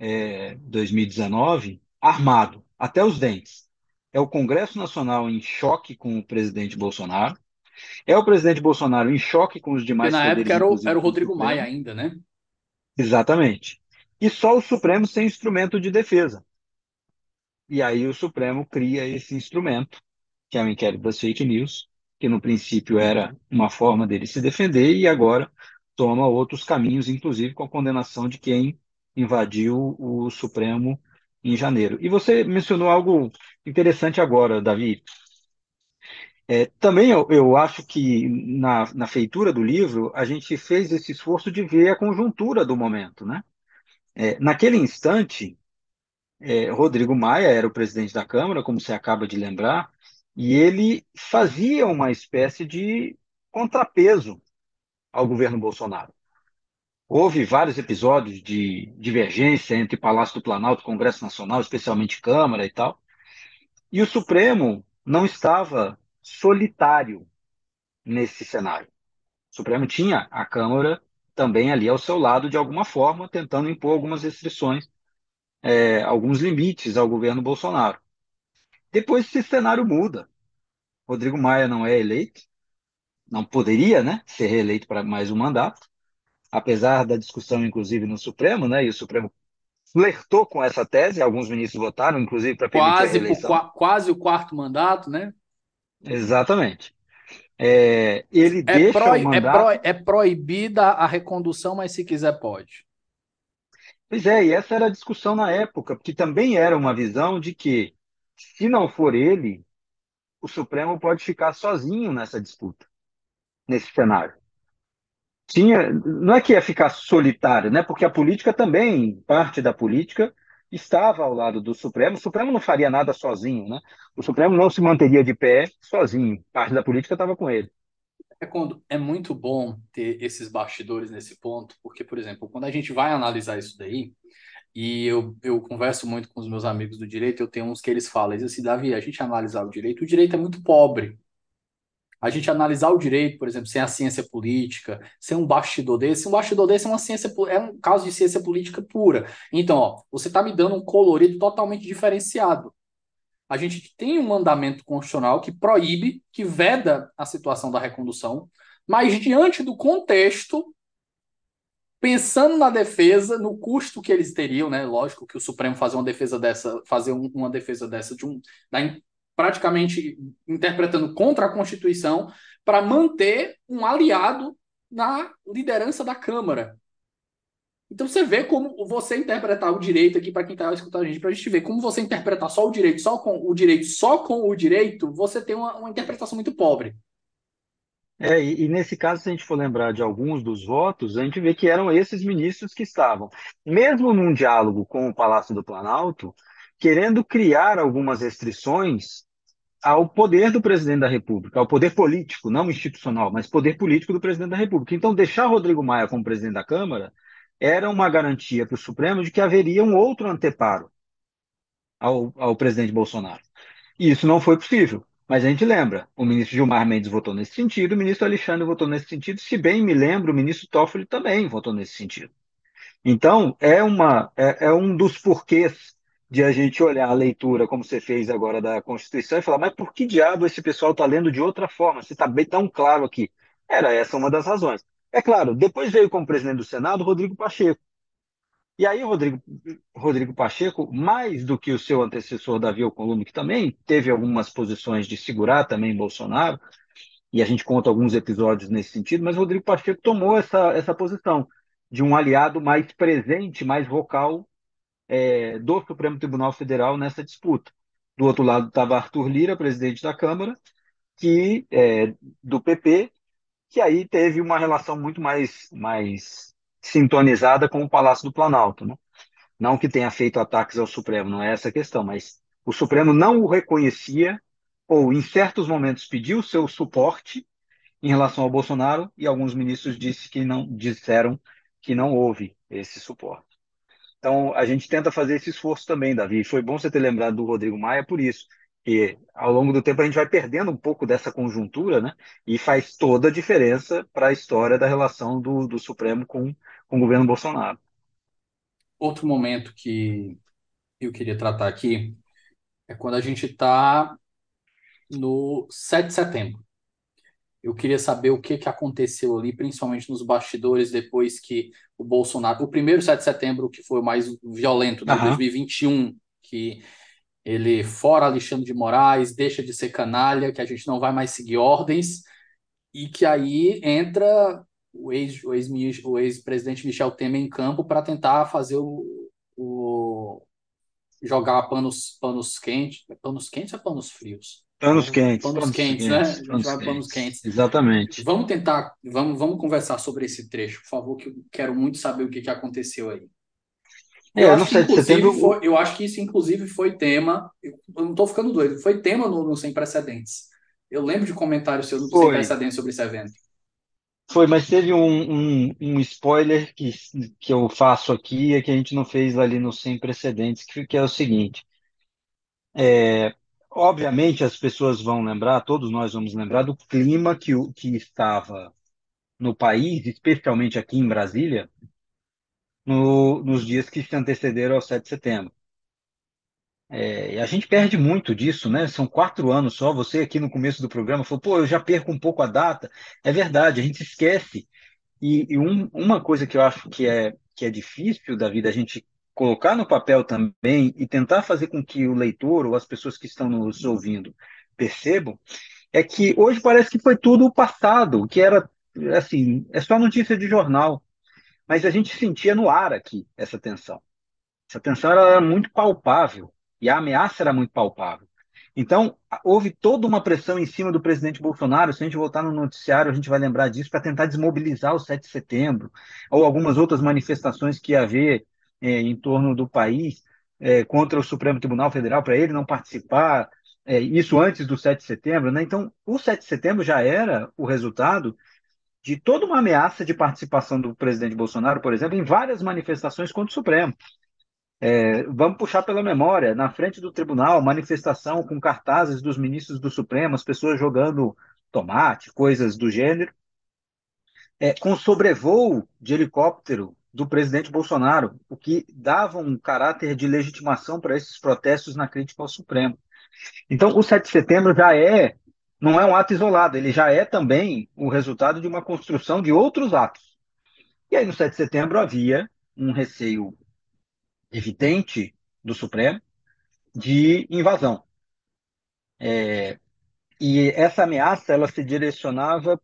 é, 2019 armado até os dentes. É o Congresso Nacional em choque com o presidente Bolsonaro. É o presidente Bolsonaro em choque com os demais
Porque na época era o, era o Rodrigo Maia ainda, né?
Exatamente. E só o Supremo sem instrumento de defesa. E aí o Supremo cria esse instrumento, que é o inquérito das fake news, que no princípio era uma forma dele se defender e agora toma outros caminhos, inclusive com a condenação de quem invadiu o Supremo em janeiro. E você mencionou algo interessante agora, Davi. É, também eu, eu, acho que na, na, feitura do livro a gente fez esse esforço de ver a conjuntura do momento. Né? É, naquele instante, é, Rodrigo Maia era o presidente da Câmara, como você acaba de lembrar, e ele fazia uma espécie de contrapeso ao governo Bolsonaro. Houve vários episódios de divergência entre Palácio do Planalto e Congresso Nacional, especialmente Câmara e tal. E o Supremo não estava solitário nesse cenário. O Supremo tinha a Câmara também ali ao seu lado de alguma forma, tentando impor algumas restrições, é, alguns limites ao governo Bolsonaro. Depois esse cenário muda. Rodrigo Maia não é eleito, não poderia, né, ser reeleito para mais um mandato, apesar da discussão, inclusive, no Supremo, né, e o Supremo flertou com essa tese, alguns ministros votaram, inclusive, para permitir quase, a reeleição.
quase o quarto mandato, né?
Exatamente. É, ele
é
deixa
pro,
o mandato...
É, pro, é proibida a recondução, mas se quiser pode.
Pois é, e essa era a discussão na época, porque também era uma visão de que, se não for ele, o Supremo pode ficar sozinho nessa disputa, nesse cenário. Tinha, não é que ia ficar solitário, né? Porque a política também, parte da política, estava ao lado do Supremo. O Supremo não faria nada sozinho, né? O Supremo não se manteria de pé sozinho. Parte da política estava com ele.
É, quando, é muito bom ter esses bastidores nesse ponto, porque, por exemplo, quando a gente vai analisar isso daí, e eu, eu converso muito com os meus amigos do direito, eu tenho uns que eles falam, eles assim, Davi, a gente analisar o direito, o direito é muito pobre. A gente analisar o direito, por exemplo, sem a ciência política, sem um bastidor desse, um bastidor desse é uma ciência, é um caso de ciência política pura. Então, ó, você está me dando um colorido totalmente diferenciado. A gente tem um mandamento constitucional que proíbe, que veda a situação da recondução, mas diante do contexto pensando na defesa, no custo que eles teriam, né? Lógico que o Supremo fazer uma defesa dessa, fazer um, uma defesa dessa de um, da, praticamente interpretando contra a Constituição para manter um aliado na liderança da Câmara. Então você vê como você interpretar o direito aqui para quem está escutando a gente, para a gente ver como você interpretar só o direito, só com o direito, só com o direito, você tem uma, uma interpretação muito pobre.
É, e, e, nesse caso, se a gente for lembrar de alguns dos votos, a gente vê que eram esses ministros que estavam, mesmo num diálogo com o Palácio do Planalto, querendo criar algumas restrições ao poder do presidente da República, ao poder político, não institucional, mas poder político do presidente da República. Então, deixar Rodrigo Maia como presidente da Câmara era uma garantia para o Supremo de que haveria um outro anteparo ao, ao presidente Bolsonaro. E isso não foi possível. Mas a gente lembra, o ministro Gilmar Mendes votou nesse sentido, o ministro Alexandre votou nesse sentido, se bem me lembro, o ministro Toffoli também votou nesse sentido. Então, é, uma, é, é um dos porquês de a gente olhar a leitura, como você fez agora da Constituição, e falar, mas por que diabo esse pessoal está lendo de outra forma? Se está bem tão claro aqui. Era essa uma das razões. É claro, depois veio como presidente do Senado Rodrigo Pacheco. E aí, Rodrigo, Rodrigo Pacheco, mais do que o seu antecessor Davi Alcolumbre, que também teve algumas posições de segurar também Bolsonaro, e a gente conta alguns episódios nesse sentido, mas Rodrigo Pacheco tomou essa, essa posição de um aliado mais presente, mais vocal é, do Supremo Tribunal Federal nessa disputa. Do outro lado estava Arthur Lira, presidente da Câmara, que é, do PP, que aí teve uma relação muito mais, mais sintonizada com o Palácio do Planalto. Né? Não que tenha feito ataques ao Supremo, não é essa a questão, mas o Supremo não o reconhecia ou, em certos momentos, pediu seu suporte em relação ao Bolsonaro e alguns ministros disse que não, disseram que não houve esse suporte. Então, a gente tenta fazer esse esforço também, Davi. Foi bom você ter lembrado do Rodrigo Maia por isso. E ao longo do tempo a gente vai perdendo um pouco dessa conjuntura, né? E faz toda a diferença para a história da relação do, do Supremo com, com o governo Bolsonaro.
Outro momento que eu queria tratar aqui é quando a gente está no 7 de setembro. Eu queria saber o que, que aconteceu ali, principalmente nos bastidores, depois que o Bolsonaro. O primeiro 7 de setembro, que foi o mais violento, de né? uhum. 2021, que ele fora Alexandre de Moraes, deixa de ser canalha, que a gente não vai mais seguir ordens, e que aí entra o ex-presidente ex, o ex Michel Temer em campo para tentar fazer o, o, jogar panos, panos quentes. Panos quentes ou panos frios?
Panos quentes.
Panos, panos quentes, quentes, né? Panos, quentes. panos quentes.
Exatamente.
Vamos tentar, vamos, vamos conversar sobre esse trecho, por favor, que eu quero muito saber o que, que aconteceu aí. É, eu, acho que, setembro... foi, eu acho que isso, inclusive, foi tema. Eu não estou ficando doido, foi tema no, no, Sem Precedentes. Eu lembro de comentários seus no Sem Precedentes sobre esse evento.
Foi, mas teve um, um, um, spoiler que, que eu faço aqui, é que a gente não fez ali no Sem Precedentes, que, que é o seguinte. É, obviamente as pessoas vão lembrar, todos nós vamos lembrar do clima que, que estava no país, especialmente aqui em Brasília, no, nos dias que se antecederam ao 7 de setembro. É, e a gente perde muito disso, né? São quatro anos só. Você aqui no começo do programa falou, pô, eu já perco um pouco a data. É verdade, a gente esquece. E, e um, uma coisa que eu acho que é, que é difícil da vida a gente colocar no papel também e tentar fazer com que o leitor ou as pessoas que estão nos ouvindo percebam é que hoje parece que foi tudo o passado, que era assim, é só notícia de jornal. Mas a gente sentia no ar aqui essa tensão. Essa tensão era muito palpável e a ameaça era muito palpável. Então, houve toda uma pressão em cima do presidente Bolsonaro. Se a gente voltar no noticiário, a gente vai lembrar disso, para tentar desmobilizar o 7 de setembro, ou algumas outras manifestações que ia haver é, em torno do país é, contra o Supremo Tribunal Federal, para ele não participar. É, isso antes do 7 de setembro. Né? Então, o 7 de setembro já era o resultado de toda uma ameaça de participação do presidente Bolsonaro, por exemplo, em várias manifestações contra o Supremo. É, vamos puxar pela memória, na frente do tribunal, manifestação com cartazes dos ministros do Supremo, as pessoas jogando tomate, coisas do gênero, é, com sobrevoo de helicóptero do presidente Bolsonaro, o que dava um caráter de legitimação para esses protestos na crítica ao Supremo. Então, o 7 de setembro já é não é um ato isolado, ele já é também o resultado de uma construção de outros atos. E aí, no 7 de setembro, havia um receio evidente do Supremo de invasão. É, e essa ameaça ela se direcionava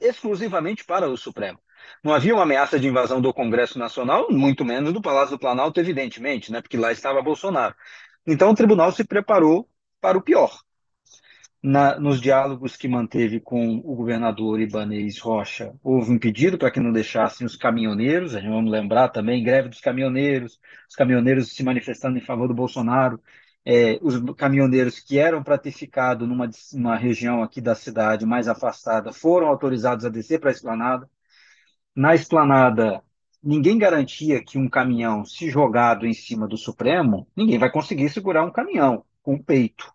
exclusivamente para o Supremo. Não havia uma ameaça de invasão do Congresso Nacional, muito menos do Palácio do Planalto, evidentemente, né, porque lá estava Bolsonaro. Então o tribunal se preparou para o pior na, nos diálogos que manteve com o governador Ibanez Rocha, houve um pedido para que não deixassem os caminhoneiros, a gente vamos lembrar também, greve dos caminhoneiros, os caminhoneiros se manifestando em favor do Bolsonaro, é, os caminhoneiros que eram para ter ficado numa, numa região aqui da cidade mais afastada foram autorizados a descer para a esplanada. Na esplanada, ninguém garantia que um caminhão, se jogado em cima do Supremo, ninguém vai conseguir segurar um caminhão com o peito.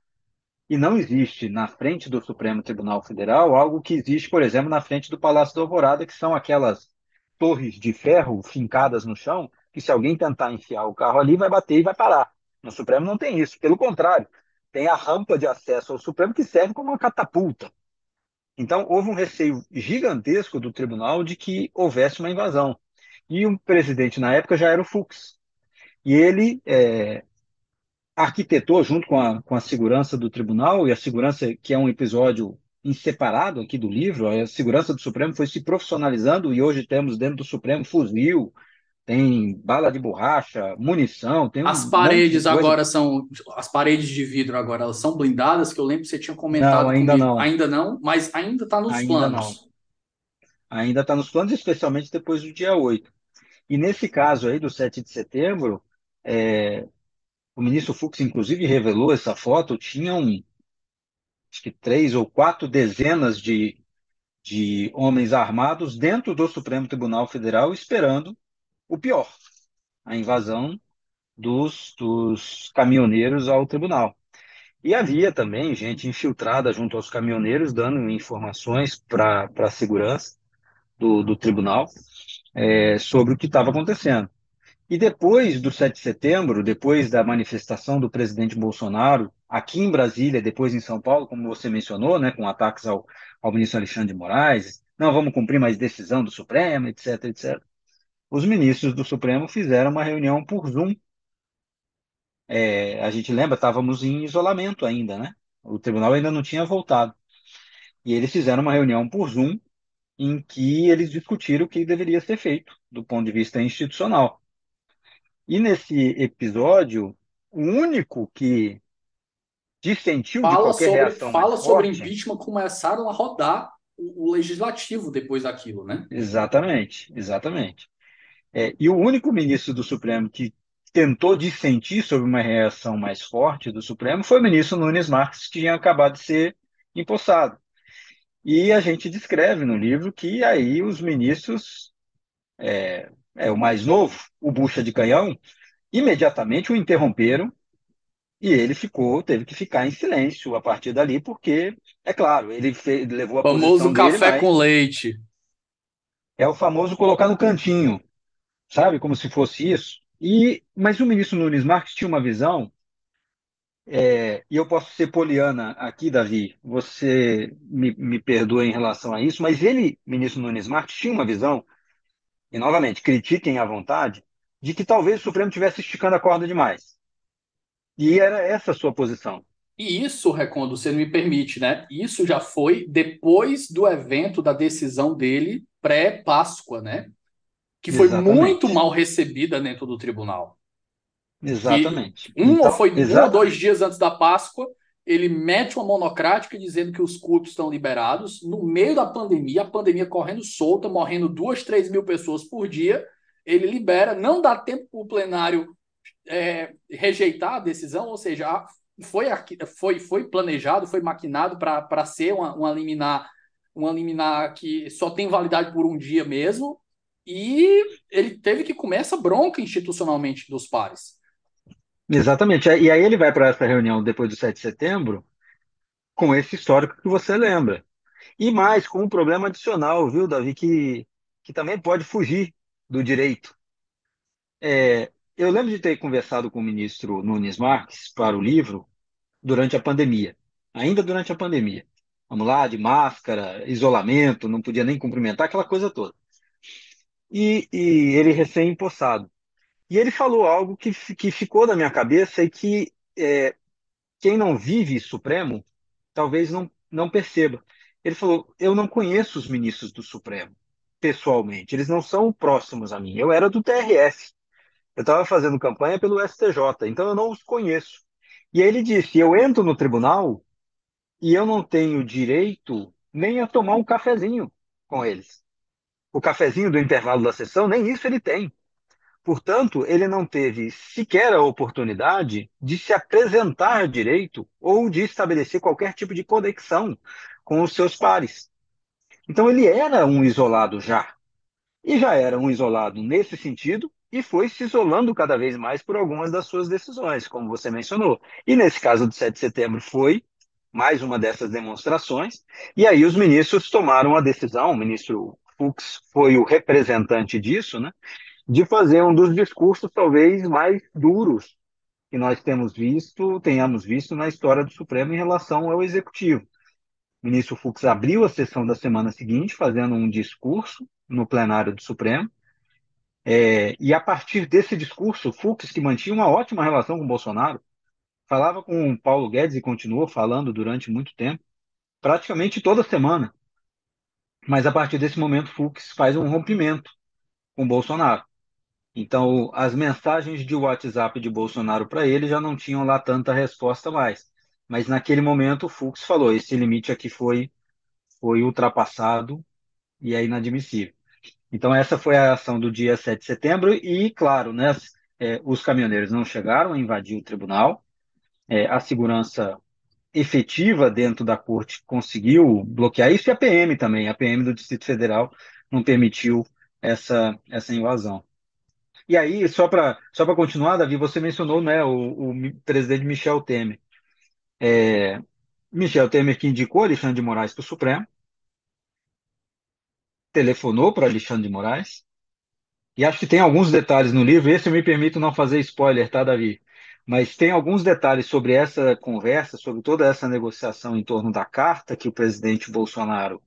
E não existe na frente do Supremo Tribunal Federal algo que existe, por exemplo, na frente do Palácio da Alvorada, que são aquelas torres de ferro fincadas no chão, que se alguém tentar enfiar o carro ali, vai bater e vai parar. No Supremo não tem isso. Pelo contrário, tem a rampa de acesso ao Supremo que serve como uma catapulta. Então, houve um receio gigantesco do tribunal de que houvesse uma invasão. E o presidente, na época, já era o Fux. E ele é, arquitetou, junto com a, com a segurança do tribunal, e a segurança, que é um episódio inseparado aqui do livro, a segurança do Supremo foi se profissionalizando e hoje temos dentro do Supremo fuzil, tem bala de borracha, munição, tem
As um paredes agora são as paredes de vidro agora elas são blindadas, que eu lembro que você tinha comentado
não, ainda comigo.
não. Ainda não, mas ainda está nos
ainda
planos.
Não. Ainda está nos planos, especialmente depois do dia 8. E nesse caso aí do 7 de setembro, é, o ministro Fux, inclusive, revelou essa foto, tinham acho que três ou quatro dezenas de, de homens armados dentro do Supremo Tribunal Federal esperando o pior, a invasão dos, dos caminhoneiros ao tribunal. E havia também gente infiltrada junto aos caminhoneiros, dando informações para a segurança do, do tribunal é, sobre o que estava acontecendo. E depois do 7 de setembro, depois da manifestação do presidente Bolsonaro, aqui em Brasília, depois em São Paulo, como você mencionou, né, com ataques ao, ao ministro Alexandre de Moraes, não vamos cumprir mais decisão do Supremo, etc, etc. Os ministros do Supremo fizeram uma reunião por Zoom. É, a gente lembra, estávamos em isolamento ainda, né? O tribunal ainda não tinha voltado. E eles fizeram uma reunião por Zoom em que eles discutiram o que deveria ser feito do ponto de vista institucional. E nesse episódio, o único que dissentiu
fala
de qualquer
sobre,
reação
Fala sobre
forte,
impeachment, começaram a rodar o, o, legislativo depois daquilo, né?
Exatamente, exatamente. É, e o único ministro do Supremo que tentou dissentir sobre uma reação mais forte do Supremo foi o ministro Nunes Marques, que tinha acabado de ser empossado. E a gente descreve no livro que aí os ministros é, é, o mais novo, o bucha de canhão, imediatamente o interromperam E ele ficou, teve que ficar em silêncio a partir dali, porque, é claro, ele fez, levou a
Famoso
posição dele,
café com leite.
é o famoso colocar no cantinho, sabe? Como se fosse isso. E, mas o ministro Nunes Marques tinha uma visão, é, e eu posso ser poliana aqui, Davi, você me, me perdoa em relação a isso, mas ele, ministro Nunes Marques, tinha uma visão, e novamente, critiquem à vontade, de que talvez o Supremo estivesse esticando a corda demais. E era essa a sua posição.
E isso, Recondo, você me permite, né? Isso já foi depois do evento da decisão dele pré-Páscoa, né? Que foi
Exatamente.
muito mal recebida dentro do tribunal.
Exatamente.
Que um,
Então,
ou foi um ou dois dias antes da Páscoa, ele mete uma monocrática dizendo que os cultos estão liberados. No meio da pandemia, a pandemia correndo solta, morrendo duas, três mil pessoas por dia, ele libera, não dá tempo para o plenário é, rejeitar a decisão, ou seja, foi, foi, foi planejado, foi maquinado para ser uma, uma liminar, uma liminar que só tem validade por um dia mesmo, e ele teve que comer essa bronca institucionalmente dos pares.
Exatamente. E aí ele vai para essa reunião depois do 7 de setembro com esse histórico que você lembra. E mais, com um problema adicional, viu, Davi, que, que também pode fugir do direito. É, eu lembro de ter conversado com o ministro Nunes Marques para o livro durante a pandemia, ainda durante a pandemia. Vamos lá, de máscara, isolamento, não podia nem cumprimentar, aquela coisa toda. E, e ele recém-empossado. E ele falou algo que, que ficou na minha cabeça e que é, quem não vive Supremo talvez não, não perceba. Ele falou: Eu não conheço os ministros do Supremo pessoalmente, eles não são próximos a mim. Eu era do TRF, eu estava fazendo campanha pelo STJ, então eu não os conheço. E aí ele disse: Eu entro no tribunal e eu não tenho direito nem a tomar um cafezinho com eles. O cafezinho do intervalo da sessão, nem isso ele tem. Portanto, ele não teve sequer a oportunidade de se apresentar direito ou de estabelecer qualquer tipo de conexão com os seus pares. Então, ele era um isolado já. E já era um isolado nesse sentido e foi se isolando cada vez mais por algumas das suas decisões, como você mencionou. E nesse caso do 7 de setembro foi mais uma dessas demonstrações. E aí os ministros tomaram a decisão, o ministro Fux foi o representante disso, né? de fazer um dos discursos talvez mais duros que nós temos visto, tenhamos visto na história do Supremo em relação ao Executivo. O ministro Fux abriu a sessão da semana seguinte fazendo um discurso no plenário do Supremo, é, e a partir desse discurso, Fux, que mantinha uma ótima relação com Bolsonaro, falava com Paulo Guedes e continuou falando durante muito tempo, praticamente toda semana. Mas a partir desse momento, Fux faz um rompimento com Bolsonaro. Então, as mensagens de WhatsApp de Bolsonaro para ele já não tinham lá tanta resposta mais. Mas naquele momento o Fux falou: esse limite aqui foi, foi ultrapassado e é inadmissível. Então, essa foi a ação do dia 7 de setembro, e, claro, né, é, os caminhoneiros não chegaram a invadir o tribunal, é, a segurança efetiva dentro da corte conseguiu bloquear isso, e a PM também, a PM do Distrito Federal não permitiu essa, essa invasão. E aí, só para só continuar, Davi, você mencionou né, o, o presidente Michel Temer. É, Michel Temer que indicou Alexandre de Moraes para o Supremo, telefonou para Alexandre de Moraes, e acho que tem alguns detalhes no livro, esse eu me permito não fazer spoiler, tá, Davi? Mas tem alguns detalhes sobre essa conversa, sobre toda essa negociação em torno da carta que o presidente Bolsonaro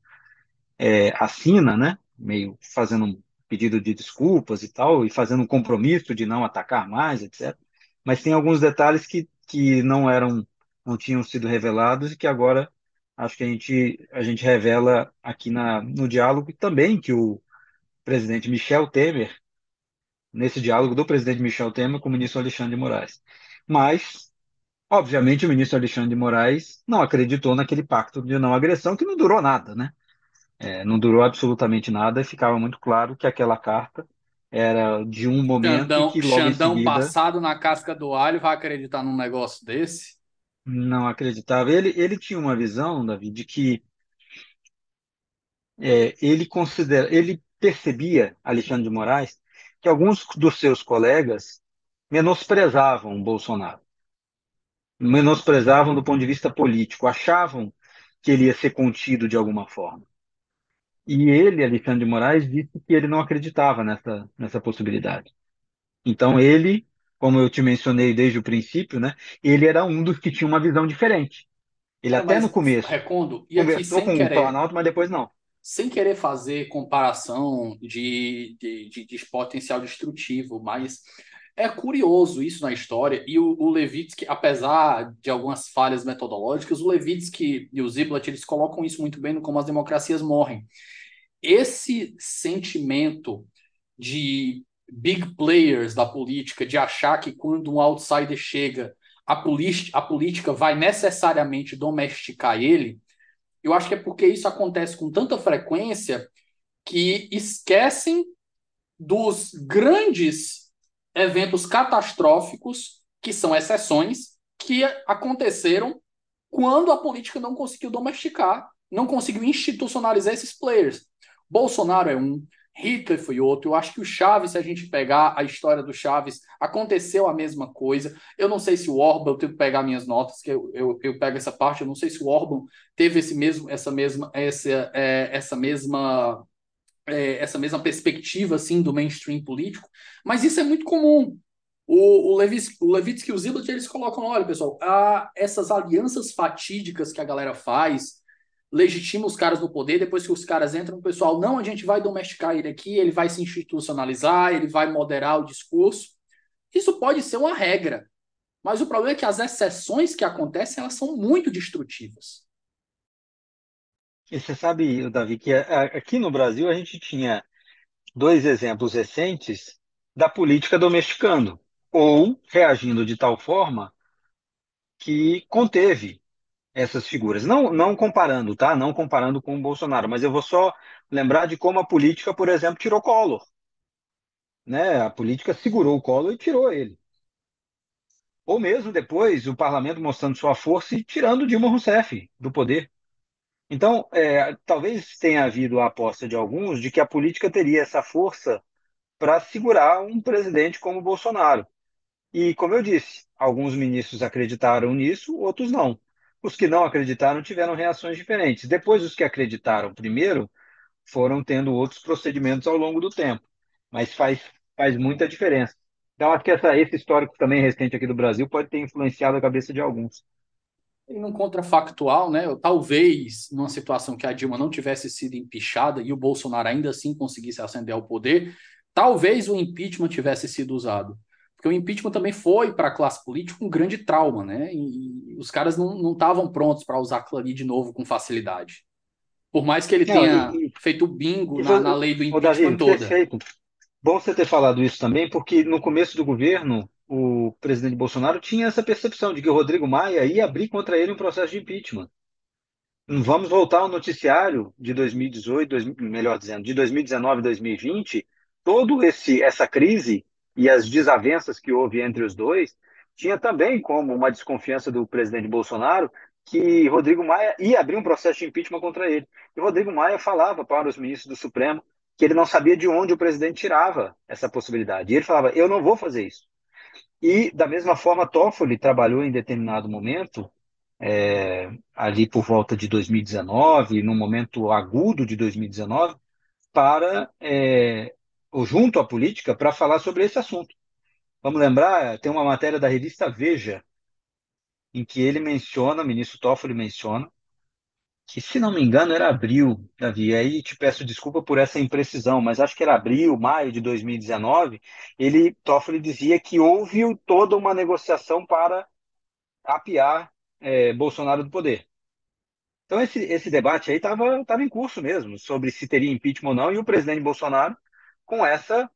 é, assina, né? Meio fazendo um pedido de desculpas e tal, e fazendo um compromisso de não atacar mais, etc. Mas tem alguns detalhes que, que não eram, não tinham sido revelados e que agora acho que a gente, a gente revela aqui na, no diálogo e também que o presidente Michel Temer, nesse diálogo do presidente Michel Temer com o ministro Alexandre de Moraes. Mas, obviamente, o ministro Alexandre de Moraes não acreditou naquele pacto de não agressão que não durou nada, né? É, não durou absolutamente nada e ficava muito claro que aquela carta era de um momento
Xandão,
que logo
Xandão
seguida
passado na casca do alho vai acreditar num negócio desse?
não acreditava. Ele, ele tinha uma visão, Davi, de que é, ele considera, ele percebia, Alexandre de Moraes, que alguns dos seus colegas menosprezavam o Bolsonaro. menosprezavam do ponto de vista político, achavam que ele ia ser contido de alguma forma. E ele, Alexandre de Moraes, disse que ele não acreditava nessa, nessa possibilidade. Então ele, como eu te mencionei desde o princípio, né, ele era um dos que tinha uma visão diferente. Ele
É,
até no começo
Recondo, e aqui
conversou
sem
com o
querer,
Planalto, mas depois não.
sem querer fazer comparação de, de, de, de potencial destrutivo, mas é curioso isso na história, e o, o Levitsky, apesar de algumas falhas metodológicas, o Levitsky e o Ziblatt, eles colocam isso muito bem no Como as Democracias Morrem. Esse sentimento de big players da política, de achar que quando um outsider chega, a, a política vai necessariamente domesticar ele, eu acho que é porque isso acontece com tanta frequência que esquecem dos grandes eventos catastróficos, que são exceções, que aconteceram quando a política não conseguiu domesticar, não conseguiu institucionalizar esses players. Bolsonaro é um, Hitler foi outro. Eu acho que o Chaves, se a gente pegar a história do Chaves, aconteceu a mesma coisa. Eu não sei se o Orban, eu tenho que pegar minhas notas, que eu, eu, eu pego essa parte, eu não sei se o Orban teve esse mesmo, essa mesma, essa, é, essa mesma, é, essa mesma perspectiva assim do mainstream político, mas isso é muito comum. O, o, Levis, o Levitsky e o Ziblatt, eles colocam, olha, pessoal, a, essas alianças fatídicas que a galera faz, legitima os caras no poder, depois que os caras entram, o pessoal, não, a gente vai domesticar ele aqui, ele vai se institucionalizar, ele vai moderar o discurso. Isso pode ser uma regra, mas o problema é que as exceções que acontecem, elas são muito destrutivas.
E você sabe, Davi, que aqui no Brasil a gente tinha dois exemplos recentes da política domesticando, ou reagindo de tal forma que conteve essas figuras. Não, não comparando, tá? Não comparando com o Bolsonaro, mas eu vou só lembrar de como a política, por exemplo, tirou Collor. Né? A política segurou o Collor e tirou ele. Ou mesmo depois, o parlamento mostrando sua força e tirando Dilma Rousseff do poder. Então, é, talvez tenha havido a aposta de alguns de que a política teria essa força para segurar um presidente como Bolsonaro. E, como eu disse, alguns ministros acreditaram nisso, outros não. Os que não acreditaram tiveram reações diferentes. Depois, os que acreditaram primeiro foram tendo outros procedimentos ao longo do tempo. Mas faz, faz muita diferença. Então, acho que essa, esse histórico também recente aqui do Brasil pode ter influenciado a cabeça de alguns.
E num contrafactual, né? Talvez numa situação que a Dilma não tivesse sido empichada e o Bolsonaro ainda assim conseguisse ascender ao poder, talvez o impeachment tivesse sido usado. Porque o impeachment também foi para a classe política um grande trauma, né? E, e os caras não estavam prontos para usar aquilo ali de novo com facilidade. Por mais que ele não, tenha e, feito bingo na, na, lei do impeachment Davi, toda.
Perfeito. Bom você ter falado isso também, porque no começo do governo, o presidente Bolsonaro tinha essa percepção de que o Rodrigo Maia ia abrir contra ele um processo de impeachment. Vamos voltar ao noticiário de 2018, dois, melhor dizendo, de 2019 e 2020, todo esse essa crise e as desavenças que houve entre os dois, tinha também como uma desconfiança do presidente Bolsonaro que Rodrigo Maia ia abrir um processo de impeachment contra ele. E Rodrigo Maia falava para os ministros do Supremo que ele não sabia de onde o presidente tirava essa possibilidade. E ele falava: eu não vou fazer isso. E, da mesma forma, Toffoli trabalhou em determinado momento, é, ali por volta de 2019, num momento agudo de 2019, para é, junto à política para falar sobre esse assunto. Vamos lembrar, tem uma matéria da revista Veja, em que ele menciona, o ministro Toffoli menciona, que, se não me engano, era abril, Davi. Aí te peço desculpa por essa imprecisão, mas acho que era abril, maio de 2019. Ele, Toffoli, dizia que houve toda uma negociação para apiar é, Bolsonaro do poder. Então, esse, esse debate aí estava tava em curso mesmo, sobre se teria impeachment ou não, e o presidente Bolsonaro com essa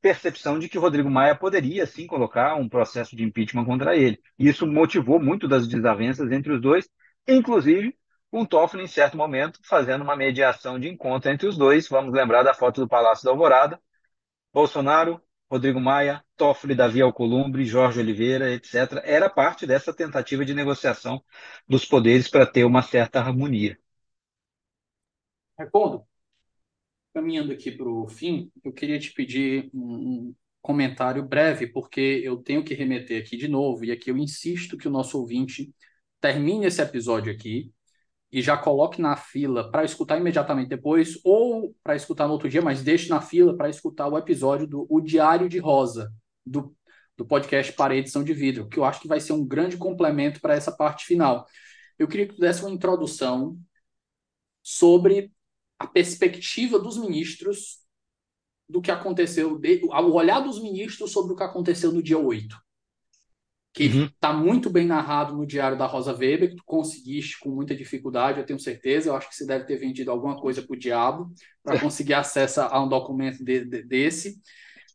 percepção de que Rodrigo Maia poderia sim colocar um processo de impeachment contra ele. Isso motivou muito das desavenças entre os dois, inclusive com Toffoli, em certo momento, fazendo uma mediação de encontro entre os dois. Vamos lembrar da foto do Palácio da Alvorada. Bolsonaro, Rodrigo Maia, Toffoli, Davi Alcolumbre, Jorge Oliveira, etc. Era parte dessa tentativa de negociação dos poderes para ter uma certa harmonia.
Recordo, caminhando aqui para o fim, eu queria te pedir um, comentário breve, porque eu tenho que remeter aqui de novo, e aqui eu insisto que o nosso ouvinte termine esse episódio aqui e já coloque na fila para escutar imediatamente depois, ou para escutar no outro dia, mas deixe na fila para escutar o episódio do O Diário de Rosa, do, do podcast para edição de vidro, que eu acho que vai ser um grande complemento para essa parte final. Eu queria que tu desse uma introdução sobre a perspectiva dos ministros do que aconteceu, o olhar dos ministros sobre o que aconteceu no dia 8. Que está uhum. muito bem narrado no Diário da Rosa Weber, que tu conseguiste com muita dificuldade, eu tenho certeza. Eu acho que você deve ter vendido alguma coisa para o diabo para conseguir acesso a um documento de, de, desse.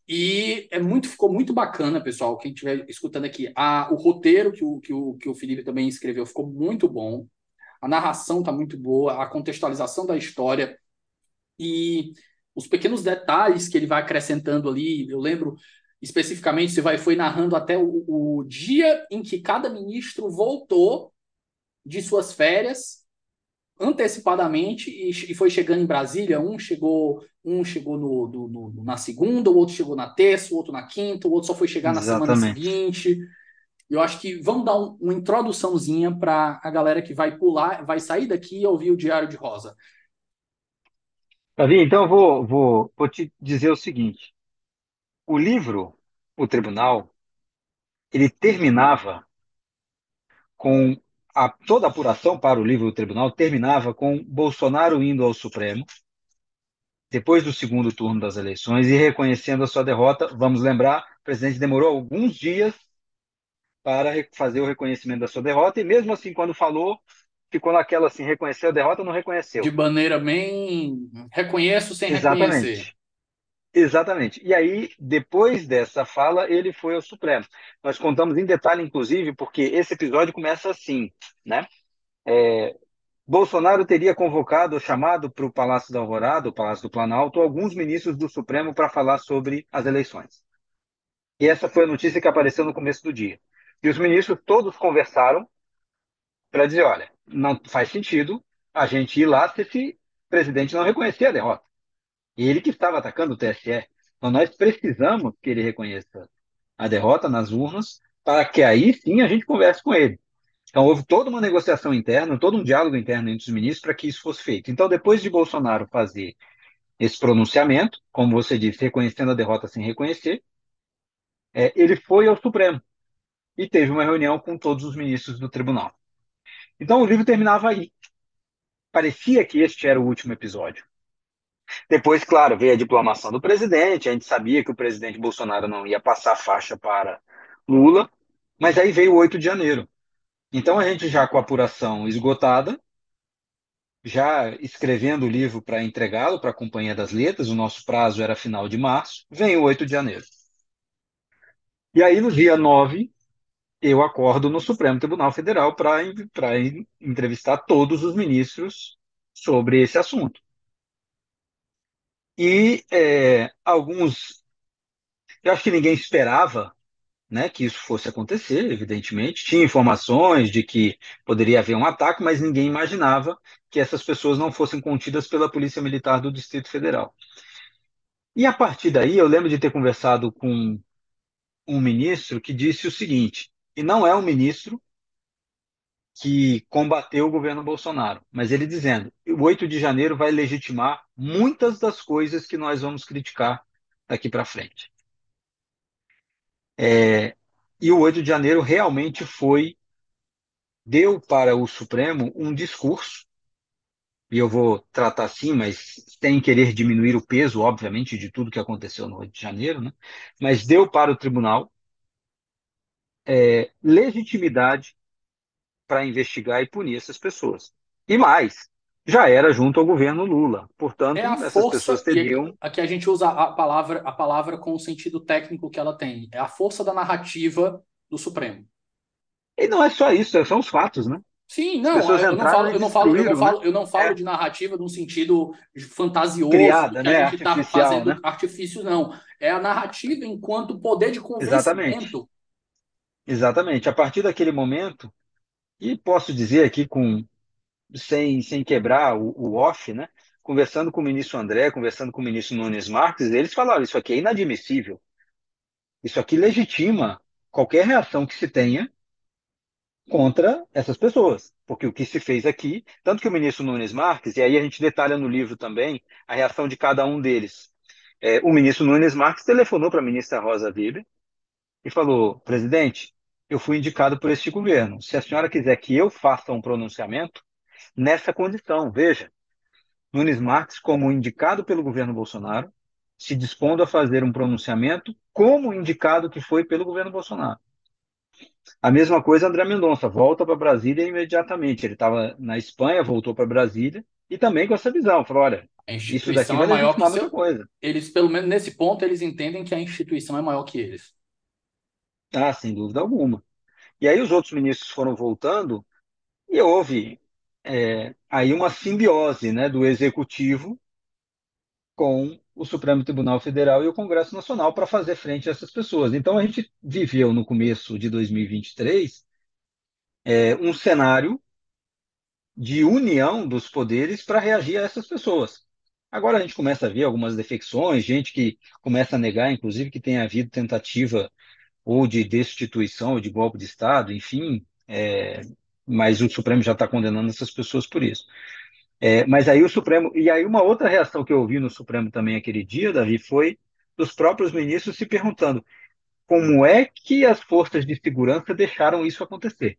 E é muito, ficou muito bacana, pessoal. Quem estiver escutando aqui, a, o roteiro que o, que, o, que o Felipe também escreveu ficou muito bom. A narração está muito boa, a contextualização da história e os pequenos detalhes que ele vai acrescentando ali. Eu lembro especificamente, você vai foi narrando até o, o dia em que cada ministro voltou de suas férias antecipadamente e, e, foi chegando em Brasília. Um chegou, um chegou no, no, no, na segunda, o outro chegou na terça, o outro na quinta, o outro só foi chegar Exatamente. na semana seguinte. Eu acho que vamos dar um, uma introduçãozinha para a galera que vai pular, vai sair daqui e ouvir o Diário de Rosa.
Davi, então eu vou, vou, vou te dizer o seguinte: o livro, o tribunal, ele terminava com a, toda a apuração para o livro do tribunal terminava com Bolsonaro indo ao Supremo depois do segundo turno das eleições e reconhecendo a sua derrota. Vamos lembrar, o presidente demorou alguns dias para fazer o reconhecimento da sua derrota e mesmo assim quando falou ficou naquela assim, reconheceu a derrota ou não reconheceu?
De maneira bem. Reconheço sem Exatamente. reconhecer.
Exatamente. E aí, depois dessa fala, ele foi ao Supremo. Nós contamos em detalhe, inclusive, porque esse episódio começa assim, né? É, Bolsonaro teria convocado, chamado para o Palácio da Alvorada, o Palácio do Planalto, alguns ministros do Supremo para falar sobre as eleições. E essa foi a notícia que apareceu no começo do dia. E os ministros todos conversaram para dizer, olha, não faz sentido a gente ir lá se esse presidente não reconhecer a derrota. Ele que estava atacando o TSE. Então nós precisamos que ele reconheça a derrota nas urnas para que aí sim a gente converse com ele. Então houve toda uma negociação interna, todo um diálogo interno entre os ministros para que isso fosse feito. Então depois de Bolsonaro fazer esse pronunciamento, como você disse, reconhecendo a derrota sem reconhecer, é, ele foi ao Supremo e teve uma reunião com todos os ministros do tribunal. Então o livro terminava aí. Parecia que este era o último episódio. Depois, claro, veio a diplomação do presidente, a gente sabia que o presidente Bolsonaro não ia passar faixa para Lula, mas aí veio o 8 de janeiro. Então a gente já com a apuração esgotada, já escrevendo o livro para entregá-lo para a Companhia das Letras, o nosso prazo era final de março, vem o 8 de janeiro. E aí no dia 9, eu acordo no Supremo Tribunal Federal para entrevistar todos os ministros sobre esse assunto. E é, alguns. Eu acho que ninguém esperava né, que isso fosse acontecer, evidentemente. Tinha informações de que poderia haver um ataque, mas ninguém imaginava que essas pessoas não fossem contidas pela Polícia Militar do Distrito Federal. E a partir daí, eu lembro de ter conversado com um ministro que disse o seguinte: e não é um ministro que combateu o governo Bolsonaro, mas ele dizendo: o 8 de janeiro vai legitimar muitas das coisas que nós vamos criticar daqui para frente. É, e o 8 de janeiro realmente foi, deu para o Supremo um discurso, e eu vou tratar assim, mas sem querer diminuir o peso, obviamente, de tudo que aconteceu no 8 de janeiro, né? mas deu para o tribunal é, legitimidade para investigar e punir essas pessoas. E mais, já era junto ao governo Lula. Portanto, é essas pessoas teriam.
Aqui a gente usa a palavra, a palavra com o sentido técnico que ela tem. É a força da narrativa do Supremo.
E não é só isso, são os fatos, né?
Sim, não, eu não falo, eu não falo, eu não falo, eu não falo é. de narrativa num sentido fantasioso,
Criada, que né? a gente está fazendo né?
artifício, não. É a narrativa enquanto poder de convencimento.
Exatamente. Exatamente. A partir daquele momento, e posso dizer aqui com sem, sem quebrar o, o off, né? Conversando com o ministro André, conversando com o ministro Nunes Marques, eles falaram isso aqui é inadmissível. Isso aqui legitima qualquer reação que se tenha contra essas pessoas. Porque o que se fez aqui, tanto que o ministro Nunes Marques, e aí a gente detalha no livro também a reação de cada um deles. É, o ministro Nunes Marques telefonou para a ministra Rosa Weber e falou: presidente, eu fui indicado por este governo. Se a senhora quiser que eu faça um pronunciamento, nessa condição, veja, Nunes Marques, como indicado pelo governo Bolsonaro, se dispondo a fazer um pronunciamento como indicado que foi pelo governo Bolsonaro. A mesma coisa André Mendonça, volta para Brasília imediatamente. Ele estava na Espanha, voltou para Brasília e também com essa visão. Falou, olha, isso daqui vai é maior que seu... coisa.
Eles, pelo menos nesse ponto, eles entendem que a instituição é maior que eles.
Ah, sem dúvida alguma. E aí os outros ministros foram voltando e houve é, aí uma simbiose né, do executivo com o Supremo Tribunal Federal e o Congresso Nacional para fazer frente a essas pessoas. Então a gente viveu no começo de 2023 é, um cenário de união dos poderes para reagir a essas pessoas. Agora a gente começa a ver algumas defecções, gente que começa a negar, inclusive, que tenha havido tentativa ou de destituição ou de golpe de Estado, enfim, é, mas o Supremo já está condenando essas pessoas por isso. É, mas aí o Supremo, e aí uma outra reação que eu ouvi no Supremo também aquele dia, Davi, foi dos próprios ministros se perguntando como é que as forças de segurança deixaram isso acontecer.